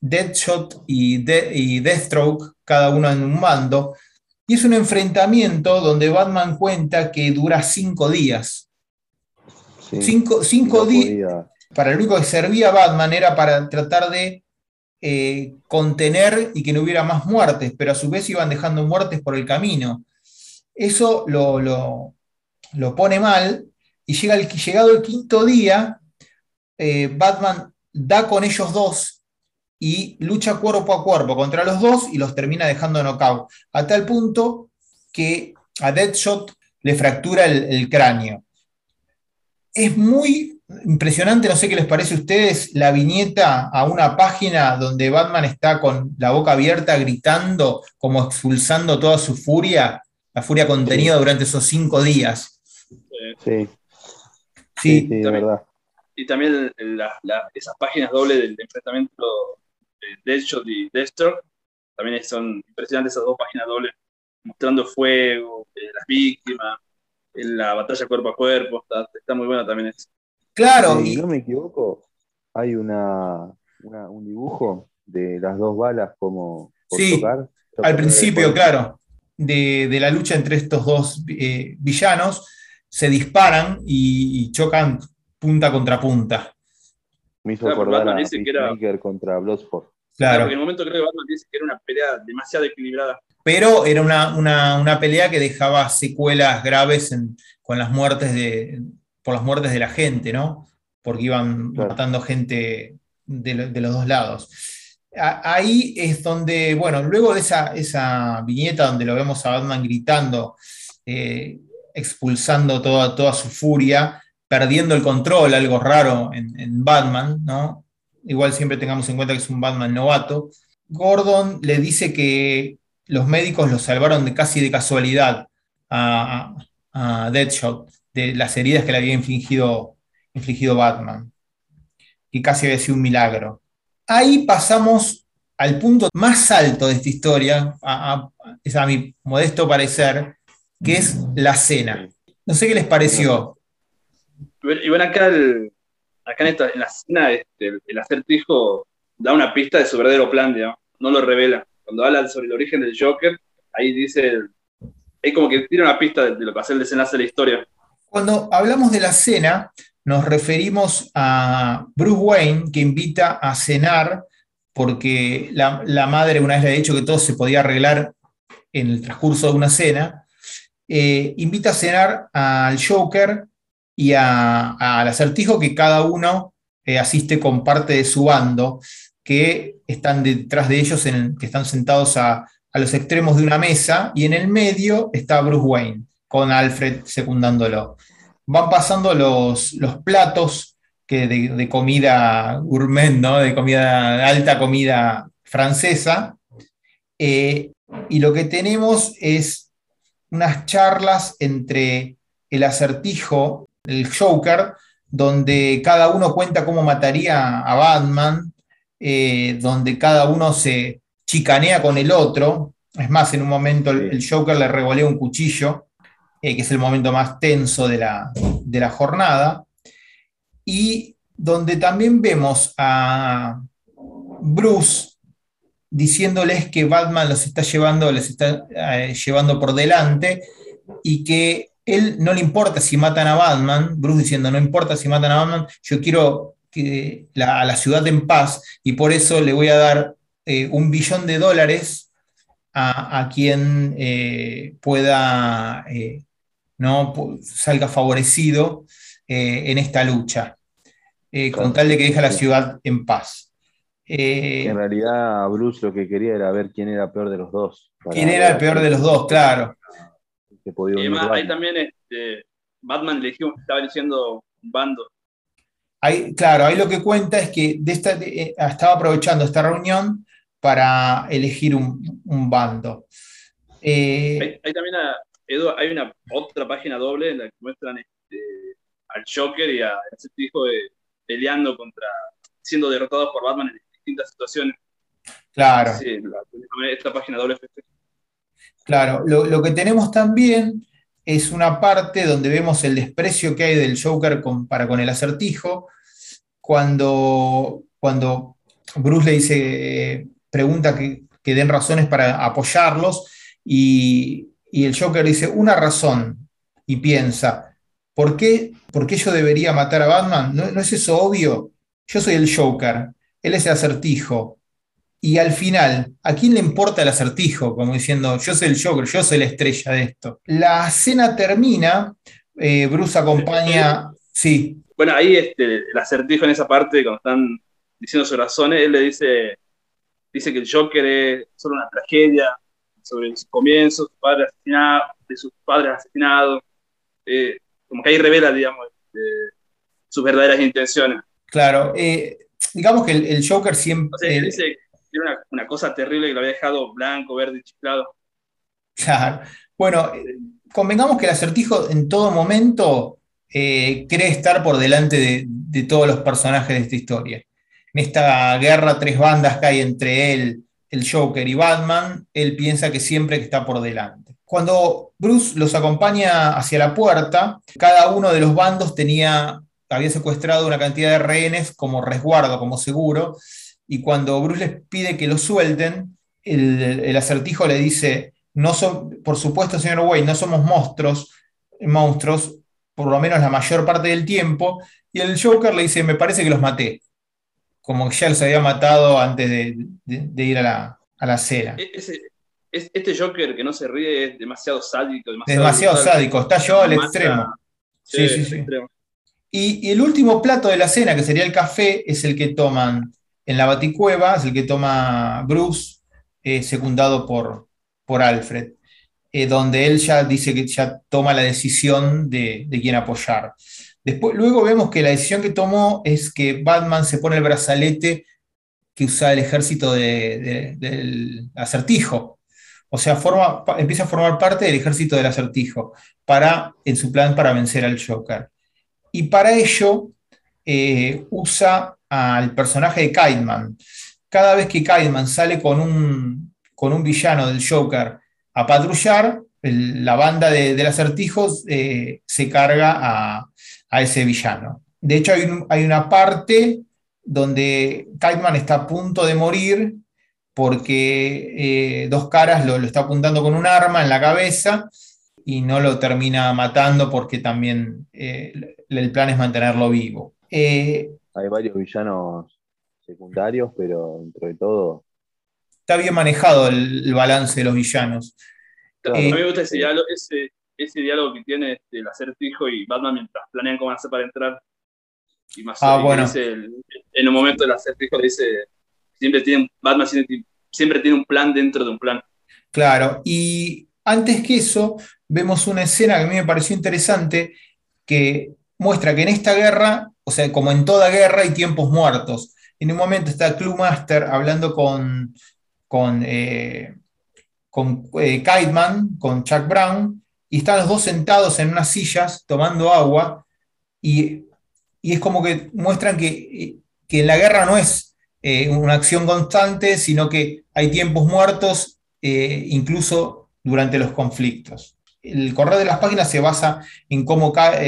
Deadshot y, De- y Deathstroke, cada uno en un bando, y es un enfrentamiento donde Batman cuenta que dura cinco días. Sí. Cinco, Y cinco no días, para lo único que servía Batman era para tratar de eh, contener y que no hubiera más muertes, pero a su vez iban dejando muertes por el camino. Eso lo, lo- lo pone mal y llega el, llegado el quinto día, eh, Batman da con ellos dos y lucha cuerpo a cuerpo contra los dos y los termina dejando knockout, a tal punto que a Deadshot le fractura el, el cráneo. Es muy impresionante, no sé qué les parece a ustedes, la viñeta a una página donde Batman está con la boca abierta gritando, como expulsando toda su furia, la furia contenida durante esos cinco días. Sí, sí, Sí, sí, de verdad. Y también la- la- esas páginas dobles del enfrentamiento de Deadshot y Deathstroke, también son impresionantes esas dos páginas dobles, mostrando fuego, eh, las víctimas, en la batalla cuerpo a cuerpo, está, está muy buena también eso. claro, Si y- no me equivoco, hay una, una- un dibujo de las dos balas como por Sí, tocar. al principio, claro, de, de la lucha entre estos dos eh, villanos, se disparan y, y chocan punta contra punta. Me hizo Claro, acordar Batman a dice que era- contra Bloodsport. Claro. Porque en el momento creo que Batman dice que era una pelea demasiado equilibrada. pero era una, una- una pelea que dejaba secuelas graves en- con las muertes de, por las muertes de la gente, ¿no? Porque iban Claro. matando gente de, de los dos lados. A- Ahí es donde, bueno, luego de esa, esa viñeta donde lo vemos a Batman gritando, eh, expulsando toda, toda su furia, perdiendo el control, algo raro en, Batman, ¿no? Igual siempre tengamos en cuenta que es un Batman novato. Gordon le dice que los médicos lo salvaron de casi de casualidad a, Deadshot de las heridas que le había infligido, infligido Batman, que casi había sido un milagro. Ahí pasamos al punto más alto de esta historia, es a mi modesto parecer, que es la cena. No sé qué les pareció. Y bueno, acá, acá en, esta, en la escena, este, el, el acertijo da una pista de su verdadero plan, digamos. no lo revela. Cuando habla sobre el origen del Joker, ahí dice, ahí como que tira una pista de, lo que ser el desenlace de la historia. Cuando hablamos de la cena, nos referimos a Bruce Wayne, que invita a cenar porque la, la madre una vez le ha dicho que todo se podía arreglar en el transcurso de una cena, eh, invita a cenar al Joker y al acertijo que cada uno eh, asiste con parte de su bando, que están detrás de ellos, que están sentados a, los extremos de una mesa, y en el medio está Bruce Wayne, con Alfred secundándolo. Van pasando los, los platos que de, comida gourmet, ¿no? de comida, alta comida francesa, eh, y lo que tenemos es unas charlas entre el acertijo, el Joker, donde cada uno cuenta cómo mataría a Batman, eh, donde cada uno se chicanea con el otro. Es más, en un momento el, Joker le revolea un cuchillo, eh, que es el momento más tenso de la, de la jornada. Y donde también vemos a Bruce diciéndoles que Batman los está llevando, les está eh, llevando por delante y que él no le importa si matan a Batman, Bruce diciendo, no importa si matan a Batman, yo quiero que la, a la ciudad en paz y por eso le voy a dar eh, un billón de dólares a, quien eh, pueda, no salga favorecido en esta lucha, con tal de que deje a la ciudad en paz. Eh, en realidad Bruce lo que quería era ver quién era peor de los dos. ¿Quién era el peor de los dos? Claro. Y además, ahí también este, Batman eligió, estaba diciendo un bando. Ahí, claro, ahí lo que cuenta es que de esta, eh, estaba aprovechando esta reunión para elegir un, bando. Eh, ahí, también, ah, hay una otra página doble en la que muestran este, al Joker y a ese hijo peleando contra, siendo derrotados por Batman en situaciones. Claro. esta página doble Claro, lo, que tenemos también es una parte donde vemos el desprecio que hay del Joker para con el acertijo, cuando, cuando Bruce le dice, pregunta que, den razones para apoyarlos, y, el Joker dice, una razón, y piensa, ¿por qué, ¿por qué yo debería matar a Batman? ¿No, ¿No es eso obvio? Yo soy el Joker, él es el acertijo. Y al final, ¿a quién le importa el acertijo? Como diciendo, yo soy el Joker, yo soy la estrella de esto. La cena termina, eh, Bruce acompaña. Sí. Bueno, ahí este, el acertijo en esa parte, cuando están diciendo sus razones, él le dice, dice que el Joker es solo una tragedia sobre sus comienzos, de sus padres asesinados. Eh, como que ahí revela, digamos, este, sus verdaderas intenciones. Claro, eh, digamos que el, Joker siempre... dice era una, cosa terrible que lo había dejado blanco, verde chiflado. Claro. Bueno, convengamos que el acertijo en todo momento eh, cree estar por delante de, todos los personajes de esta historia. En esta guerra, tres bandas que hay entre él, el Joker y Batman, él piensa que siempre está por delante. Cuando Bruce los acompaña hacia la puerta, cada uno de los bandos tenía había secuestrado una cantidad de rehenes como resguardo, como seguro, y cuando Bruce les pide que lo suelten, el, acertijo le dice, no son, por supuesto, señor Wayne, no somos monstruos, monstruos, por lo menos la mayor parte del tiempo, y el Joker le dice, me parece que los maté, como que ya los había matado antes de, ir a la, a cena. E, este Joker que no se ríe es demasiado sádico. Demasiado, sádico, está yo al extremo. Sí, sí, sí. Y, el último plato de la cena, que sería el café, es el que toman en la baticueva, es el que toma Bruce, eh, secundado por, por Alfred, eh, donde él ya dice que ya toma la decisión de, de quién apoyar. Después, luego vemos que la decisión que tomó es que Batman se pone el brazalete que usa el ejército del acertijo. O sea, forma, empieza a formar parte del ejército del acertijo para, en su plan para vencer al Joker y para ello eh, usa al personaje de Kiteman. Cada vez que Kiteman sale con un, con un villano del Joker a patrullar, la banda de, del acertijo eh, se carga a, ese villano. De hecho, hay, una parte donde Kiteman está a punto de morir porque eh, Dos Caras lo, lo, está apuntando con un arma en la cabeza y no lo termina matando porque también eh, el plan es mantenerlo vivo. Hay varios villanos secundarios, pero dentro de todo... Está bien manejado el, balance de los villanos. a mí me gusta ese diálogo, ese, ese diálogo que tiene este, el acertijo y Batman mientras planean cómo hacer para entrar. Y más Ah, y bueno. dice el- en un momento el acertijo dice, siempre tiene, Batman siempre, siempre tiene un plan dentro de un plan. Claro, y antes que eso, vemos una escena que a mí me pareció interesante, que muestra que en esta guerra, o sea, como en toda guerra, hay tiempos muertos. En un momento está Cluemaster hablando con, con, eh, con eh, con Chuck Brown, y están los dos sentados en unas sillas tomando agua, y, y es como que muestran que, que la guerra no es eh, una acción constante, sino que hay tiempos muertos incluso durante los conflictos. El correo de las páginas se basa en cómo Ka-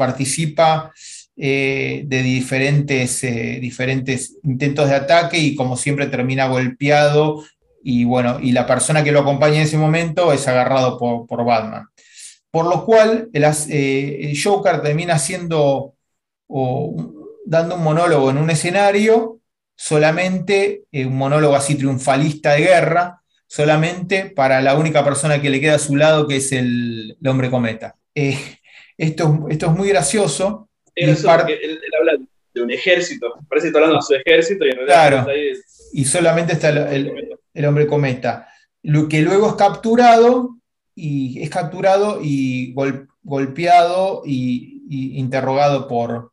participa eh, de diferentes, eh, diferentes intentos de ataque y como siempre termina golpeado y bueno, y la persona que lo acompaña en ese momento es agarrado por, por Batman. Por lo cual el, eh, el Joker termina siendo o, dando un monólogo en un escenario, solamente un monólogo así triunfalista de guerra, solamente para la única persona que le queda a su lado, que es el, hombre cometa. Esto, esto es muy gracioso. él, él habla de un ejército, parece que está hablando de su ejército y en realidad Claro. está ahí- y solamente está el, el- el hombre cometa, lo que luego es capturado y es capturado y gol- golpeado y, y interrogado por,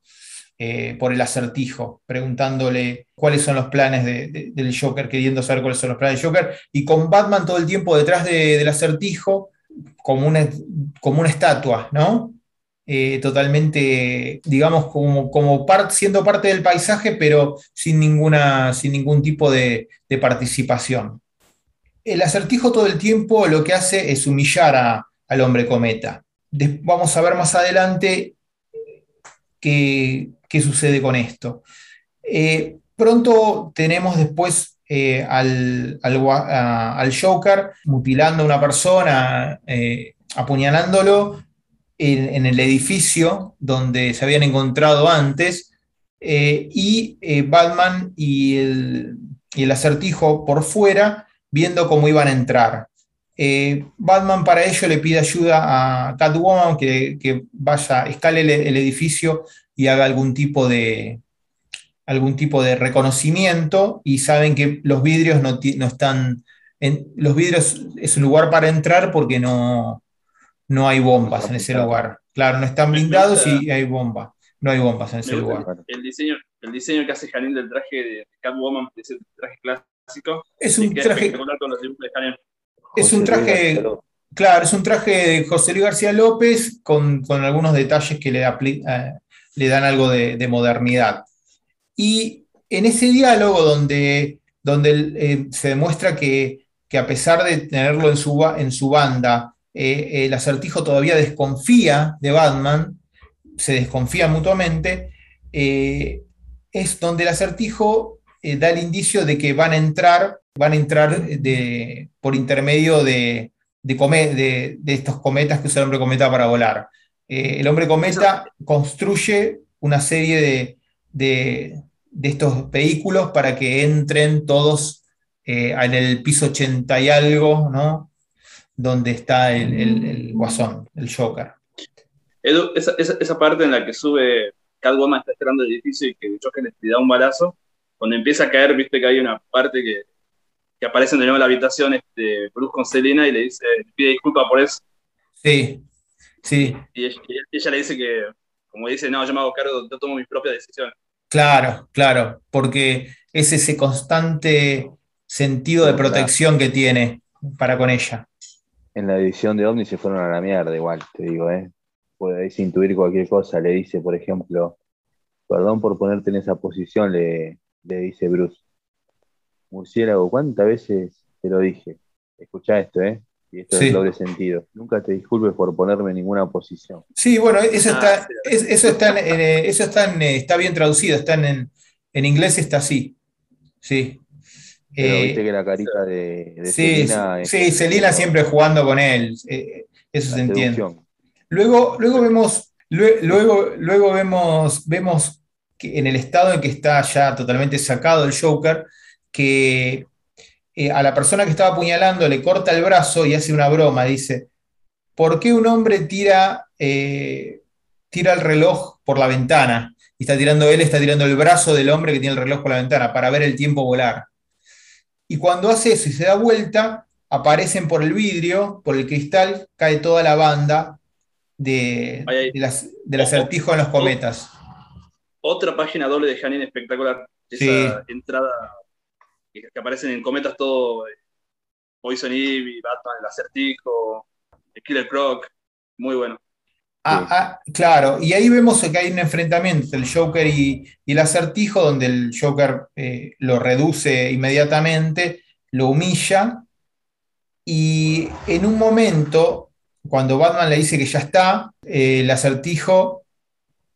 eh, por el acertijo, preguntándole cuáles son los planes de- de- del Joker, queriendo saber cuáles son los planes del Joker, y con Batman todo el tiempo detrás de- del acertijo, como una, como una estatua, ¿no? Eh, totalmente, digamos, como, como siendo parte del paisaje, pero sin, ninguna, sin ningún tipo de, participación. El acertijo todo el tiempo lo que hace es humillar a- al hombre cometa. Vamos a ver más adelante qué, qué sucede con esto. Eh, pronto tenemos después eh, al, al a- al Joker mutilando a una persona, apuñalándolo en, el edificio donde se habían encontrado antes, eh, y eh, Batman y el, y el acertijo por fuera viendo cómo iban a entrar. Eh, Batman para ello le pide ayuda a Catwoman que, que vaya, escale el, el edificio y haga algún tipo de, algún tipo de reconocimiento y saben que los vidrios no, no están, en, los vidrios es un lugar para entrar porque no, no hay bombas No en ese lugar. Claro, no están blindados y hay bombas. No hay bombas en ese lugar. el diseño, el diseño que hace Janine del traje de Catwoman, ese traje clásico, Es un traje, con los dibujos de Janine. es un traje, claro, es un traje de José Luis García López con, con algunos detalles que le, apli- eh, le dan algo de, de modernidad. Y en ese diálogo donde, donde eh, se demuestra que, que a pesar de tenerlo en su, en su banda, eh, el acertijo todavía desconfía de Batman, se desconfía mutuamente, eh, es donde el acertijo eh, da el indicio de que van a entrar, van a entrar de, por intermedio de, de, come- de- de estos cometas que usa el hombre cometa para volar. El hombre cometa construye una serie de, estos vehículos para que entren todos en el piso 80 y algo, ¿no? Donde está el, el- el guasón, el Joker. Edu, esa, esa, esa parte en la que sube Catwoman está esperando el edificio y que el Joker le da un balazo, cuando empieza a caer, viste que hay una parte que, que aparece de nuevo en la habitación este, Bruce con Selina y le dice, le pide disculpas por eso, Sí, sí, y ella, y ella le dice que, como dice, no, yo me hago cargo, yo tomo mis propias decisiones. claro, claro, porque es ese constante sentido de protección que tiene para con ella. En la edición de Omni se fueron a la mierda, igual, te digo, ¿eh? Podéis intuir cualquier cosa. Le dice, por ejemplo, perdón por ponerte en esa posición, le, le dice Bruce. Murciélago, ¿cuántas veces te lo dije? Escucha esto, ¿eh? Y esto Sí. es doble sentido. Nunca te disculpes por ponerme en ninguna posición. Sí, bueno, eso Ah, está, es- eso está, en, eh, eso está, en, eh, está bien traducido, está en, en inglés está así. Sí. Pero Eh, viste que la carita de, de sí, Selina es- sí, Selina siempre jugando con él, eh, eso se entiende. Luego, luego vemos, lue- luego, luego vemos, vemos que en el estado en que está ya totalmente sacado el Joker, que eh, a la persona que estaba apuñalando le corta el brazo y hace una broma, dice, ¿por qué un hombre tira, eh, tira el reloj por la ventana? Y está tirando él, está tirando el brazo del hombre que tiene el reloj por la ventana para ver el tiempo volar. Y cuando hace eso y se da vuelta, aparecen por el vidrio, por el cristal, cae toda la banda de, las- del acertijo en los cometas. Otra página doble de Janine espectacular. Esa Sí. entrada que, que aparecen en cometas todo. eh, Poison Ivy, Batman, el acertijo, el Killer Croc. Muy bueno. Ah, ah, claro, y ahí vemos que hay un enfrentamiento entre el Joker y, y el acertijo, donde el Joker eh, lo reduce inmediatamente, lo humilla, y en un momento, cuando Batman le dice que ya está, eh, el acertijo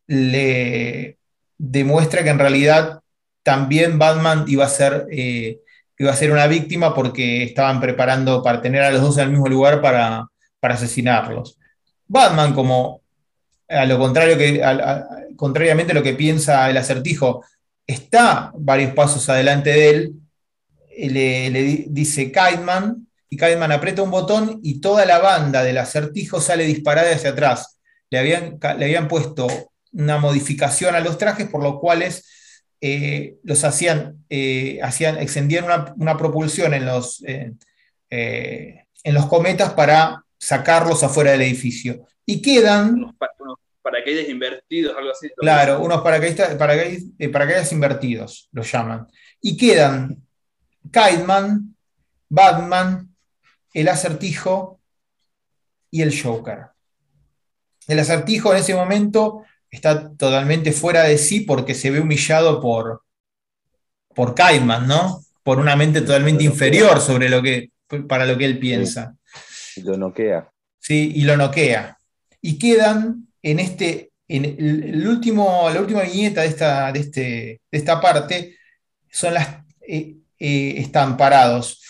le demuestra que en realidad también Batman iba a ser, eh, iba a ser una víctima porque estaban preparando para tener a los dos en el mismo lugar para, para asesinarlos. Batman, como a lo contrario que, contrariamente a lo que piensa el acertijo, está varios pasos adelante de él, eh, le, le di- dice Kiteman, y Kiteman aprieta un botón y toda la banda del acertijo sale disparada hacia atrás. Le habían, le habían puesto una modificación a los trajes por los cuales eh, los hacían, eh, hacían, extendían una, una propulsión en los, en los cometas para sacarlos afuera del edificio. Y quedan paracaídas invertidos, algo así. Claro, unos paracaidistas, paracaid- eh, paracaídas invertidos, los llaman. Y quedan Kiteman, Batman, el acertijo y el Joker. El acertijo en ese momento está totalmente fuera de sí porque se ve humillado por, por Kiteman, ¿no? Por una mente totalmente inferior sobre lo que, para lo que él piensa. Lo noquea. ¿sí? y lo noquea. Y quedan en este, en el, último, la última viñeta de esta, de este, de esta parte, son las, eh, eh, están parados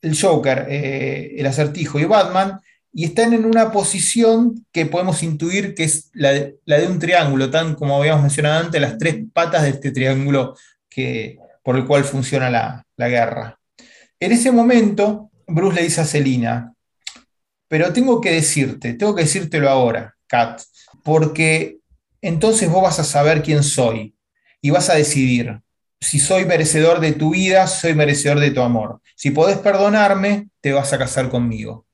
el Joker, eh, el acertijo y Batman, y están en una posición que podemos intuir que es la de, la de un triángulo, tan como habíamos mencionado antes, las tres patas de este triángulo que, por el cual funciona la, la guerra. En ese momento, Bruce le dice a Selina, pero tengo que decirte, tengo que decírtelo ahora, Kat, porque entonces vos vas a saber quién soy y vas a decidir si soy merecedor de tu vida, soy merecedor de tu amor. Si podés perdonarme, te vas a casar conmigo.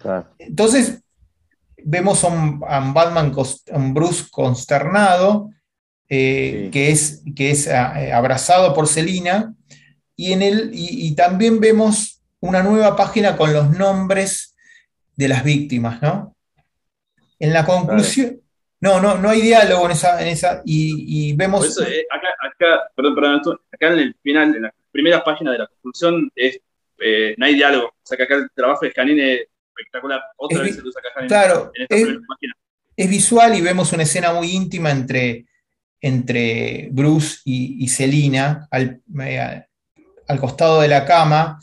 Claro. Entonces, vemos a un, a un Batman, a un Bruce consternado, eh, Sí. que es, que es eh, abrazado por Selina, y, en el, y, y también vemos una nueva página con los nombres de las víctimas, ¿no? En la conclusión, no, no, no hay diálogo en esa, en esa y, y vemos... Por eso, eh, acá, acá, perdón, perdón, acá en el final, en las primeras páginas de la conclusión, es, eh, no hay diálogo. O sea que acá el trabajo de Janine es espectacular. Otra Es vez se lo usa acá Janine claro, en esta es- primera página. es visual y vemos una escena muy íntima entre, entre Bruce y, y Selina al, eh, al costado de la cama,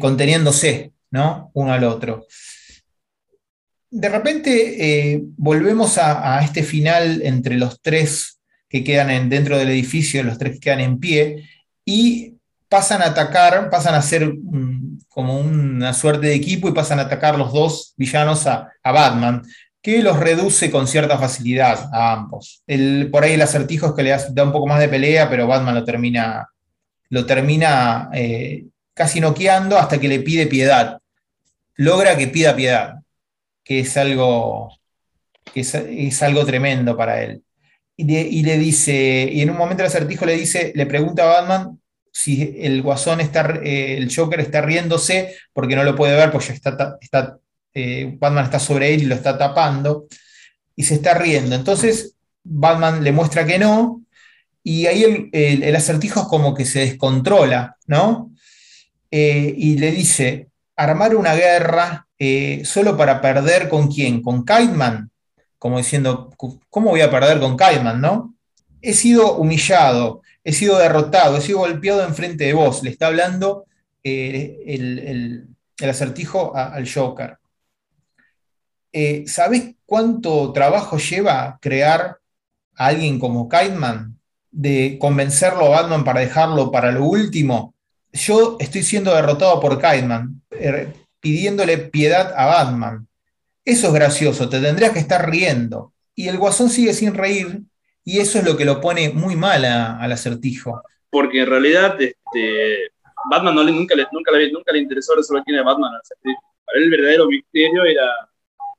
conteniéndose, ¿no? Uno al otro. De repente eh, volvemos a, este final entre los tres que quedan en- dentro del edificio, los tres que quedan en pie, y pasan a atacar, pasan a ser mm, como una suerte de equipo y pasan a atacar los dos villanos a, Batman, que los reduce con cierta facilidad a ambos. El- por ahí el acertijo es que le da un poco más de pelea, pero Batman lo termina, lo termina eh, casi noqueando hasta que le pide piedad. Logra que pida piedad, que es algo, que es, algo tremendo para él. Y, le- dice, y en un momento el acertijo le dice, le pregunta a Batman si el guasón está, eh, el Joker está riéndose porque no lo puede ver, porque está, está eh, Batman está sobre él y lo está tapando, y se está riendo. Entonces Batman le muestra que no, y ahí el, el- el acertijo es como que se descontrola, ¿no? Eh, y le dice, armar una guerra eh, solo para perder con quién, con Kiteman, como diciendo, ¿cómo voy a perder con Kiteman, no? He sido humillado, he sido derrotado, he sido golpeado enfrente de vos. Le está hablando eh, el, el- acertijo al Joker. Eh, ¿Sabés cuánto trabajo lleva crear a alguien como Kiteman? de convencerlo a Batman para dejarlo para lo último, yo estoy siendo derrotado por Kiteman, eh, pidiéndole piedad a Batman. Eso es gracioso, te tendrías que estar riendo. Y el guasón sigue sin reír, y eso es lo que lo pone muy mal al acertijo. Porque en realidad este, Batman no le, nunca, le, nunca, le, nunca le interesó resolver quién era Batman al acertijo. Para él el verdadero misterio era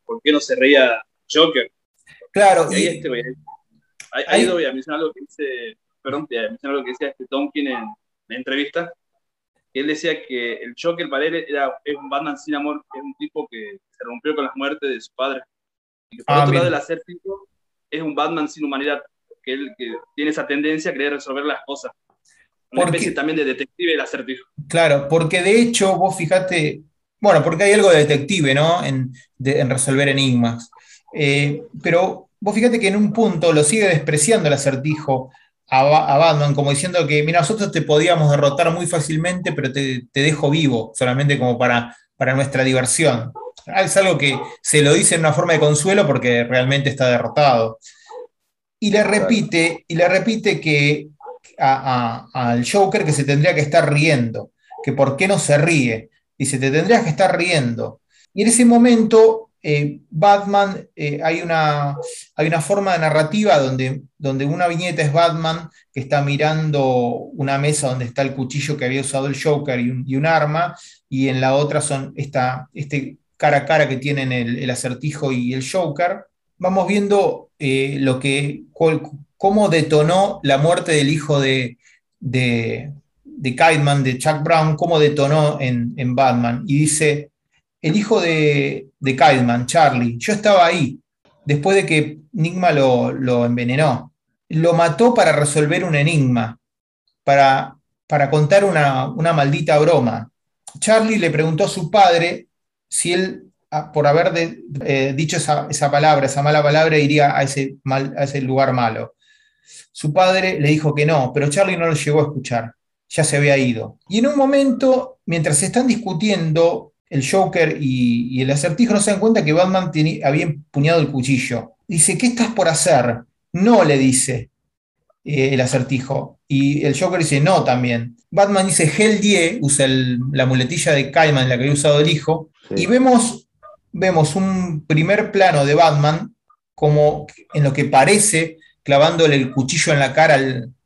por qué no se reía Joker. Claro, y, ahí, este, ahí, ahí voy a mencionar algo que dice, perdón, voy a mencionar algo que decía este Tom King en, en entrevista, él decía que el Joker para él era, es un Batman sin amor, es un tipo que se rompió con la muerte de su padre. Y que por ah, otro lado, el acértico es un Batman sin humanidad, que él que tiene esa tendencia a querer resolver las cosas. Una especie también de detective el acertijo. Claro, porque de hecho, vos fijate, bueno, porque hay algo de detective, ¿no? En, en resolver enigmas. Eh, pero vos fíjate que en un punto lo sigue despreciando el acertijo a, Batman, como diciendo que, mira, nosotros te podíamos derrotar muy fácilmente, pero te, dejo vivo, solamente como para, para nuestra diversión. Es algo que se lo dice en una forma de consuelo porque realmente está derrotado. Y le repite, y le repite que al Joker que se tendría que estar riendo, que por qué no se ríe. Dice, te tendrías que estar riendo. Y en ese momento eh, Batman, eh, hay, una, hay una forma de narrativa donde, donde una viñeta es Batman que está mirando una mesa donde está el cuchillo que había usado el Joker y un, arma, y en la otra son esta, este cara a cara que tienen el, acertijo y el Joker. Vamos viendo eh, lo que, cómo detonó la muerte del hijo de, de, de de Chuck Brown, cómo detonó en, en Batman. Y dice, el hijo de, de Charlie. Yo estaba ahí, después de que Enigma lo, envenenó. Lo mató para resolver un enigma, para, para contar una, maldita broma. Charlie le preguntó a su padre si él, por haber eh, dicho esa, palabra, esa mala palabra, iría a ese, a ese lugar malo. Su padre le dijo que no, pero Charlie no lo llegó a escuchar, ya se había ido. Y en un momento, mientras están discutiendo el Joker y, el acertijo no se dan cuenta que Batman había empuñado el cuchillo. Dice, ¿qué estás por hacer? No, le dice eh, el acertijo. Y el Joker dice, no, también. Batman dice, Hell Die, usa la muletilla de en la que había usado el hijo. Y vemos, vemos un primer plano de Batman como en lo que parece clavándole el cuchillo en la cara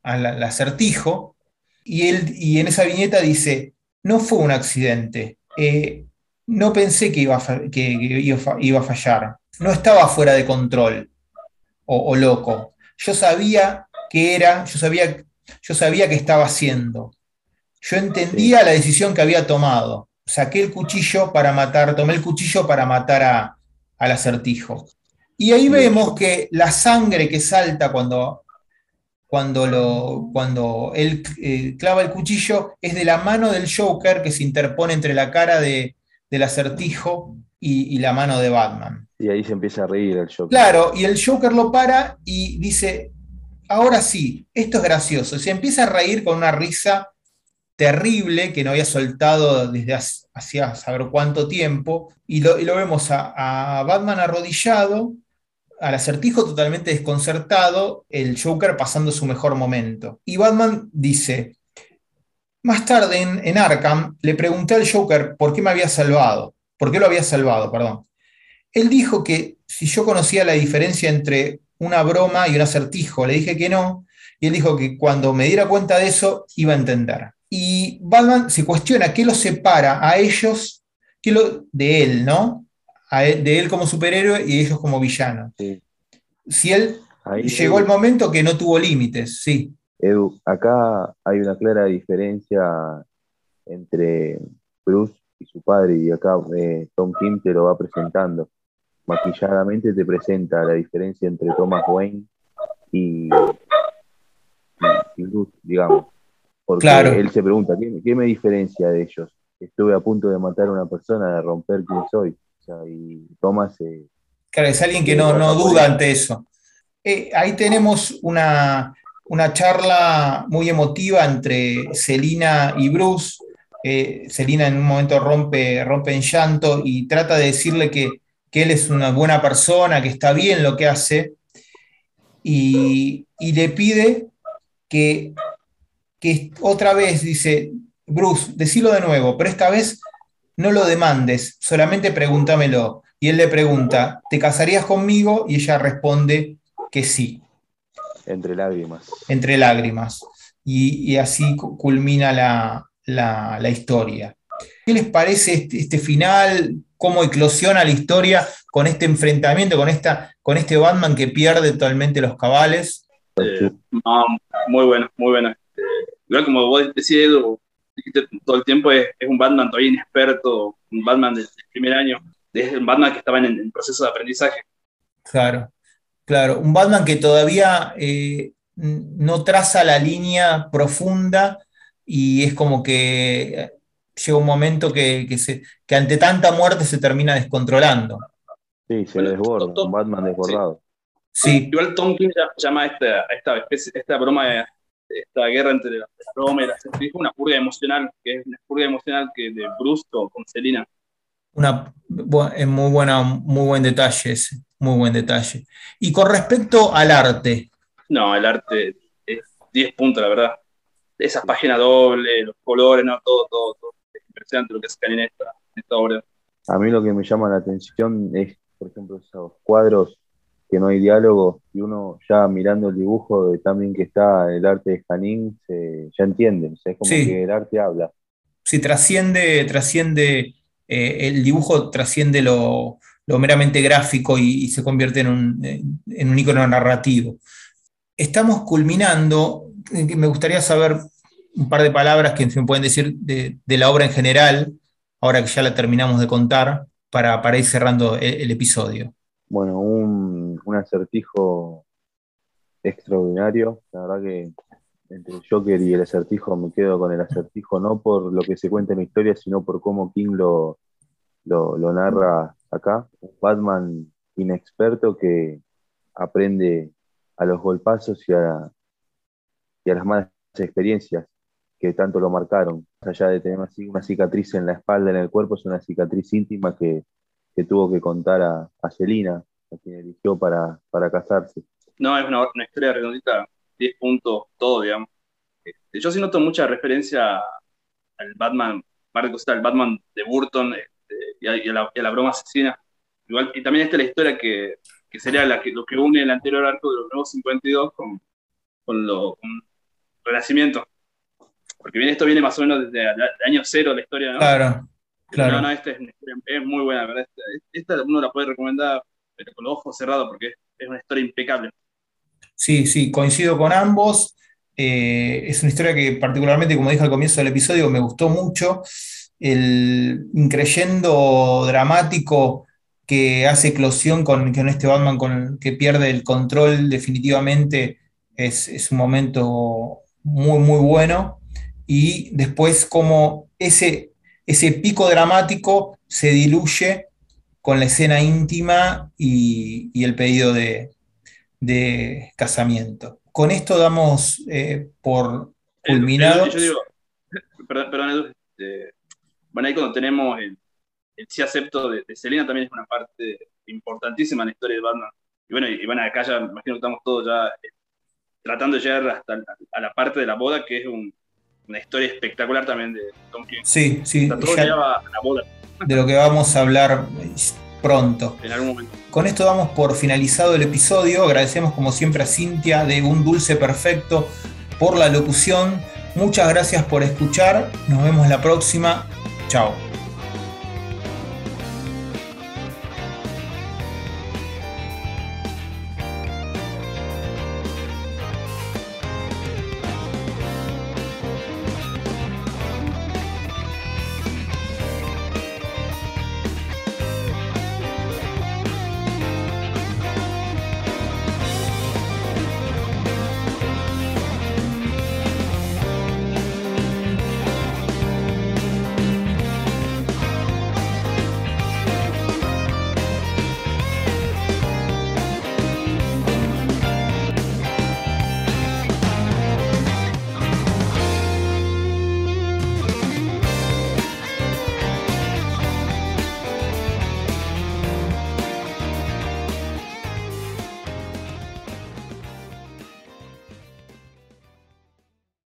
al, acertijo. Y, él, y en esa viñeta dice, no fue un accidente. Eh, no pensé que iba, a, que iba a fallar. No estaba fuera de control o, loco. Yo sabía que era, yo sabía, yo sabía que estaba haciendo. Yo entendía la decisión que había tomado. Saqué el cuchillo para matar, tomé el cuchillo para matar a, al acertijo. Y ahí vemos que la sangre que salta cuando, cuando, lo, cuando él eh, clava el cuchillo es de la mano del Joker que se interpone entre la cara de, del acertijo y, la mano de Batman. Y ahí se empieza a reír el Joker. Claro, y el Joker lo para y dice, ahora sí, esto es gracioso. Se empieza a reír con una risa terrible que no había soltado desde hacía saber cuánto tiempo, y lo, vemos a, Batman arrodillado, al acertijo totalmente desconcertado, el Joker pasando su mejor momento. Y Batman dice, más tarde en, Arkham le pregunté al Joker por qué me había salvado, por qué lo había salvado, perdón. Él dijo que si yo conocía la diferencia entre una broma y un acertijo, le dije que no, y él dijo que cuando me diera cuenta de eso iba a entender. Y Batman se cuestiona qué lo separa a ellos qué lo, de él, ¿no? de él como superhéroe y ellos como villano. Si él llegó el momento que no tuvo límites, sí. Edu, acá hay una clara diferencia entre Bruce y su padre, y acá eh, Tom Kim te lo va presentando. Maquilladamente te presenta la diferencia entre Thomas Wayne y, Bruce, digamos. Porque él se pregunta, ¿qué, me diferencia de ellos? Estuve a punto de matar a una persona, de romper quién soy. y Thomas... Eh, claro, es alguien que no, duda ante eso. Eh, ahí tenemos una, una charla muy emotiva entre Selina y Bruce. Eh, Selina en un momento rompe, rompe en llanto y trata de decirle que, él es una buena persona, que está bien lo que hace, y, le pide que, que otra vez dice, Bruce, decilo de nuevo, pero esta vez no lo demandes, solamente pregúntamelo. Y él le pregunta, ¿te casarías conmigo? Y ella responde que sí. Entre lágrimas. Entre lágrimas. Y, así culmina la, historia. ¿Qué les parece este, este, final? ¿Cómo eclosiona la historia con este enfrentamiento, con, esta, con este Batman que pierde totalmente los cabales? Eh, muy bueno, muy bueno. Eh, igual como vos decís, todo el tiempo, es, un Batman todavía inexperto, un Batman del, primer año, es un Batman que estaba en, proceso de aprendizaje. Claro, claro, un Batman que todavía eh, no traza la línea profunda y es como que llega un momento que, se, que ante tanta muerte se termina descontrolando. Sí, se desborda, un Batman desbordado. Sí. Igual Tom King llama esta, esta, esta broma de esta guerra entre la, broma y la una purga emocional, que es una purga emocional que de brusco con Selina. Una, es muy, buena, muy buen detalle ese, muy buen detalle. Y con respecto al arte. No, el arte es 10 puntos, la verdad. Esas páginas dobles, los colores, no, todo, todo, todo. Es impresionante lo que sacan en esta, en esta obra. A mí lo que me llama la atención es, por ejemplo, esos cuadros que no hay diálogo y uno ya mirando el dibujo de también que está el arte de Janín, ya entiende, es como que el arte habla. Sí, trasciende, trasciende eh, el dibujo trasciende lo, meramente gráfico y, se convierte en un, en un icono narrativo. Estamos culminando, me gustaría saber un par de palabras que me pueden decir de, la obra en general, ahora que ya la terminamos de contar, para, ir cerrando el episodio. Bueno, un, acertijo extraordinario. La verdad que entre el Joker y el acertijo me quedo con el acertijo, no por lo que se cuenta en la historia, sino por cómo King lo, lo, narra acá. Un Batman inexperto que aprende a los golpazos y a, y a las malas experiencias que tanto lo marcaron. Allá de tener una cicatriz en la espalda, en el cuerpo, es una cicatriz íntima que, que tuvo que contar a, a Celina, a quien eligió para, para casarse. No, es una, historia redondita, 10 puntos, todo, digamos. Este, yo sí noto mucha referencia al Batman, Marcos, al Batman de Burton este, y, a, la, broma asesina. Igual, y también está la historia que, que sería la que, lo que une el anterior arco de los nuevos 52 con, con, lo, con Renacimiento. Porque bien, esto viene más o menos desde el año cero la historia, ¿no? Claro. No, no, esta es, muy buena, ¿verdad? Esta, uno la puede recomendar pero con los ojos cerrados porque es una historia impecable. Sí, sí, coincido con ambos. Eh, es una historia que particularmente, como dije al comienzo del episodio, me gustó mucho. El increyendo dramático que hace eclosión con, con este Batman con que pierde el control definitivamente es, es un momento muy, muy bueno. Y después como ese ese pico dramático se diluye con la escena íntima y, el pedido de, casamiento. Con esto damos eh, por culminado. yo digo, perdón, perdón este, bueno, ahí cuando tenemos el, sí acepto de, Selena también es una parte importantísima en la historia de Batman. Y bueno, y, bueno acá ya imagino que estamos todos ya eh, tratando de llegar hasta a la parte de la boda, que es un, una historia espectacular también de Tom King. Sí, sí. todo lleva a la boda. De lo que vamos a hablar pronto. En algún momento. Con esto damos por finalizado el episodio. Agradecemos como siempre a Cintia de Un Dulce Perfecto por la locución. Muchas gracias por escuchar. Nos vemos la próxima. Chao.